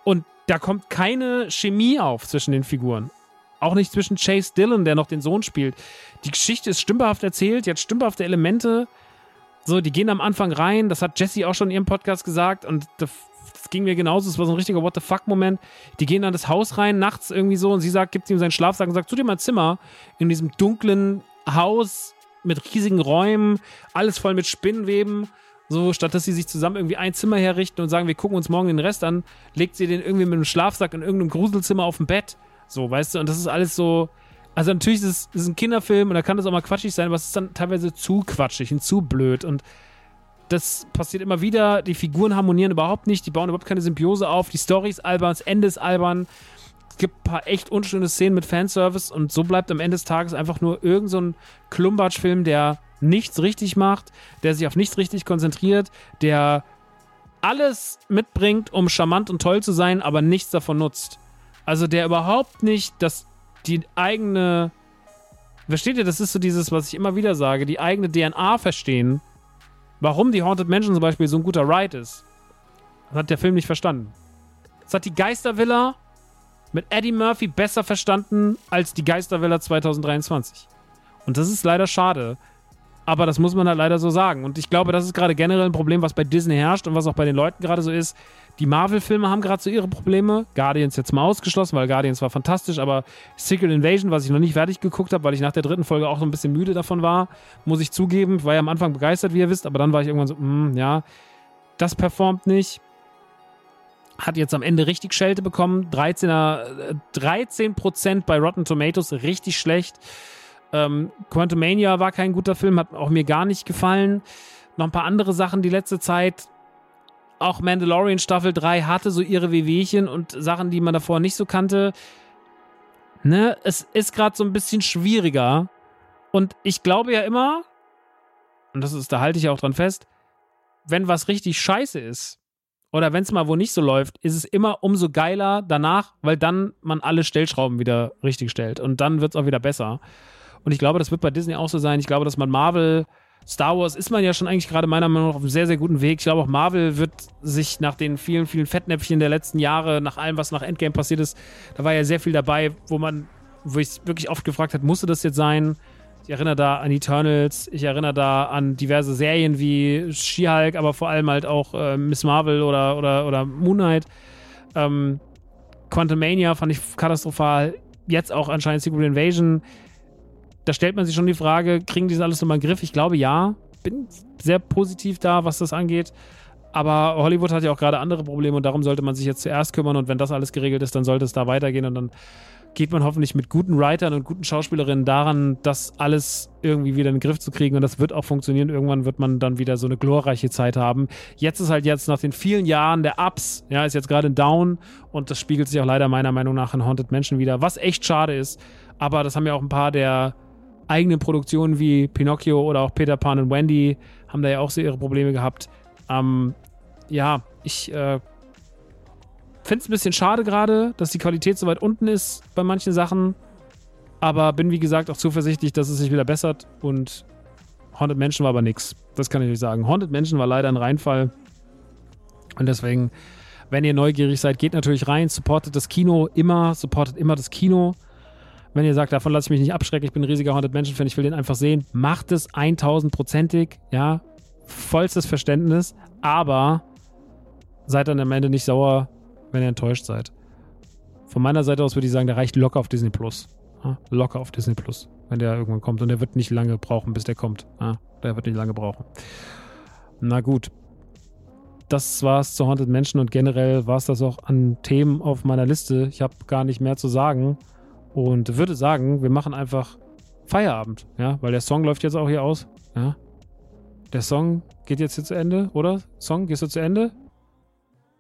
Speaker 1: Und da kommt keine Chemie auf zwischen den Figuren. Auch nicht zwischen Chase Dillon, der noch den Sohn spielt. Die Geschichte ist stümperhaft erzählt, die hat stümperhafte Elemente So, die gehen am Anfang rein, das hat Jesse auch schon in ihrem Podcast gesagt und das, ging mir genauso, es war so ein richtiger What the fuck-Moment. Die gehen dann das Haus rein, nachts irgendwie so und sie sagt, gibt ihm seinen Schlafsack und sagt, zu dir mal Zimmer in diesem dunklen Haus mit riesigen Räumen, alles voll mit Spinnenweben. So, statt dass sie sich zusammen irgendwie ein Zimmer herrichten und sagen, wir gucken uns morgen den Rest an, legt sie den irgendwie mit einem Schlafsack in irgendeinem Gruselzimmer auf dem Bett. So, weißt du, und das ist alles so. Also, natürlich ist es ist ein Kinderfilm und da kann das auch mal quatschig sein, aber es ist dann teilweise zu quatschig und zu blöd. Und das passiert immer wieder. Die Figuren harmonieren überhaupt nicht, die bauen überhaupt keine Symbiose auf. Die Story ist albern, das Ende ist albern. Es gibt ein paar echt unschöne Szenen mit Fanservice und so bleibt am Ende des Tages einfach nur irgend so ein Klumbatsch-Film, der nichts richtig macht, der sich auf nichts richtig konzentriert, der alles mitbringt, um charmant und toll zu sein, aber nichts davon nutzt. Also der überhaupt nicht das, die eigene, versteht ihr, das ist so dieses, was ich immer wieder sage, die eigene DNA verstehen, warum die Haunted Mansion zum Beispiel so ein guter Ride ist. Das hat der Film nicht verstanden. Das hat die Geistervilla mit Eddie Murphy besser verstanden als die Geistervilla 2023. Und das ist leider schade, aber das muss man halt leider so sagen. Und ich glaube, das ist gerade generell ein Problem, was bei Disney herrscht und was auch bei den Leuten gerade so ist. Die Marvel-Filme haben gerade so ihre Probleme. Guardians jetzt mal ausgeschlossen, weil Guardians war fantastisch, aber Secret Invasion, was ich noch nicht fertig geguckt habe, weil ich nach der dritten Folge auch so ein bisschen müde davon war, muss ich zugeben. Ich war ja am Anfang begeistert, wie ihr wisst, aber dann war ich irgendwann so, mm, ja, das performt nicht. Hat jetzt am Ende richtig Schelte bekommen. 13er, 13% bei Rotten Tomatoes, richtig schlecht. Ähm, Quantumania war kein guter Film, hat auch mir gar nicht gefallen. Noch ein paar andere Sachen die letzte Zeit. Auch Mandalorian Staffel 3 hatte so ihre Wehwehchen und Sachen, die man davor nicht so kannte. Ne, es ist gerade so ein bisschen schwieriger. Und ich glaube ja immer, und das ist, da halte ich auch dran fest, wenn was richtig scheiße ist, oder wenn es mal wo nicht so läuft, ist es immer umso geiler danach, weil dann man alle Stellschrauben wieder richtig stellt. Und dann wird es auch wieder besser. Und ich glaube, das wird bei Disney auch so sein. Ich glaube, dass man Marvel, Star Wars ist man ja schon eigentlich gerade meiner Meinung nach auf einem sehr, sehr guten Weg. Ich glaube, auch Marvel wird sich nach den vielen, vielen Fettnäpfchen der letzten Jahre, nach allem, was nach Endgame passiert ist, da war ja sehr viel dabei, wo man, wo ich wirklich oft gefragt habe, musste das jetzt sein? Ich erinnere da an Eternals, ich erinnere da an diverse Serien wie She-Hulk, aber vor allem halt auch äh, Miss Marvel oder, oder, oder Moon Knight. Ähm, Quantum Mania fand ich katastrophal. Jetzt auch anscheinend Secret Invasion da stellt man sich schon die Frage, kriegen die das alles nochmal in den Griff? Ich glaube ja. Bin sehr positiv da, was das angeht. Aber Hollywood hat ja auch gerade andere Probleme und darum sollte man sich jetzt zuerst kümmern. Und wenn das alles geregelt ist, dann sollte es da weitergehen und dann geht man hoffentlich mit guten Writern und guten Schauspielerinnen daran, das alles irgendwie wieder in den Griff zu kriegen. Und das wird auch funktionieren. Irgendwann wird man dann wieder so eine glorreiche Zeit haben. Jetzt ist halt jetzt nach den vielen Jahren der Ups, ja, ist jetzt gerade ein Down und das spiegelt sich auch leider meiner Meinung nach in Haunted Mansion wieder, was echt schade ist. Aber das haben ja auch ein paar der eigenen Produktionen wie Pinocchio oder auch Peter Pan und Wendy haben da ja auch so ihre Probleme gehabt. Ähm, ja, ich äh, finde es ein bisschen schade gerade, dass die Qualität so weit unten ist bei manchen Sachen. Aber bin, wie gesagt, auch zuversichtlich, dass es sich wieder bessert. Und Haunted Mansion war aber nichts. Das kann ich euch sagen. Haunted Mansion war leider ein Reinfall. Und deswegen, wenn ihr neugierig seid, geht natürlich rein, supportet das Kino immer, supportet immer das Kino. Wenn ihr sagt, davon lasse ich mich nicht abschrecken, ich bin ein riesiger Haunted Mansion-Fan, ich will den einfach sehen, macht es 1000-prozentig, ja, vollstes Verständnis, aber seid dann am Ende nicht sauer, wenn ihr enttäuscht seid. Von meiner Seite aus würde ich sagen, der reicht locker auf Disney Plus. Ja, locker auf Disney Plus, wenn der irgendwann kommt. Und der wird nicht lange brauchen, bis der kommt. Ja, der wird nicht lange brauchen. Na gut. Das war's zu Haunted Mansion und generell war es das auch an Themen auf meiner Liste. Ich habe gar nicht mehr zu sagen und würde sagen, wir machen einfach Feierabend, ja, weil der Song läuft jetzt auch hier aus, ja. Der Song geht jetzt hier zu Ende, oder? Song, gehst du zu Ende?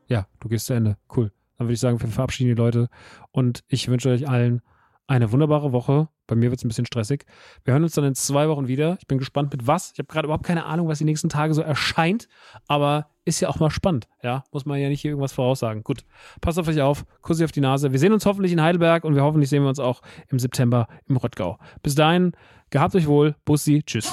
Speaker 1: Ja, du gehst zu Ende. Cool. Dann würde ich sagen, wir verabschieden die Leute und ich wünsche euch allen eine wunderbare Woche. Bei mir wird es ein bisschen stressig. Wir hören uns dann in zwei Wochen wieder. Ich bin gespannt mit was. Ich habe gerade überhaupt keine Ahnung, was die nächsten Tage so erscheint, aber ist ja auch mal spannend. Ja, muss man ja nicht hier irgendwas voraussagen. Gut, passt auf euch auf. Kussi auf die Nase. Wir sehen uns hoffentlich in Heidelberg und wir hoffentlich sehen wir uns auch im September im Rottgau. Bis dahin, gehabt euch wohl. Bussi. Tschüss.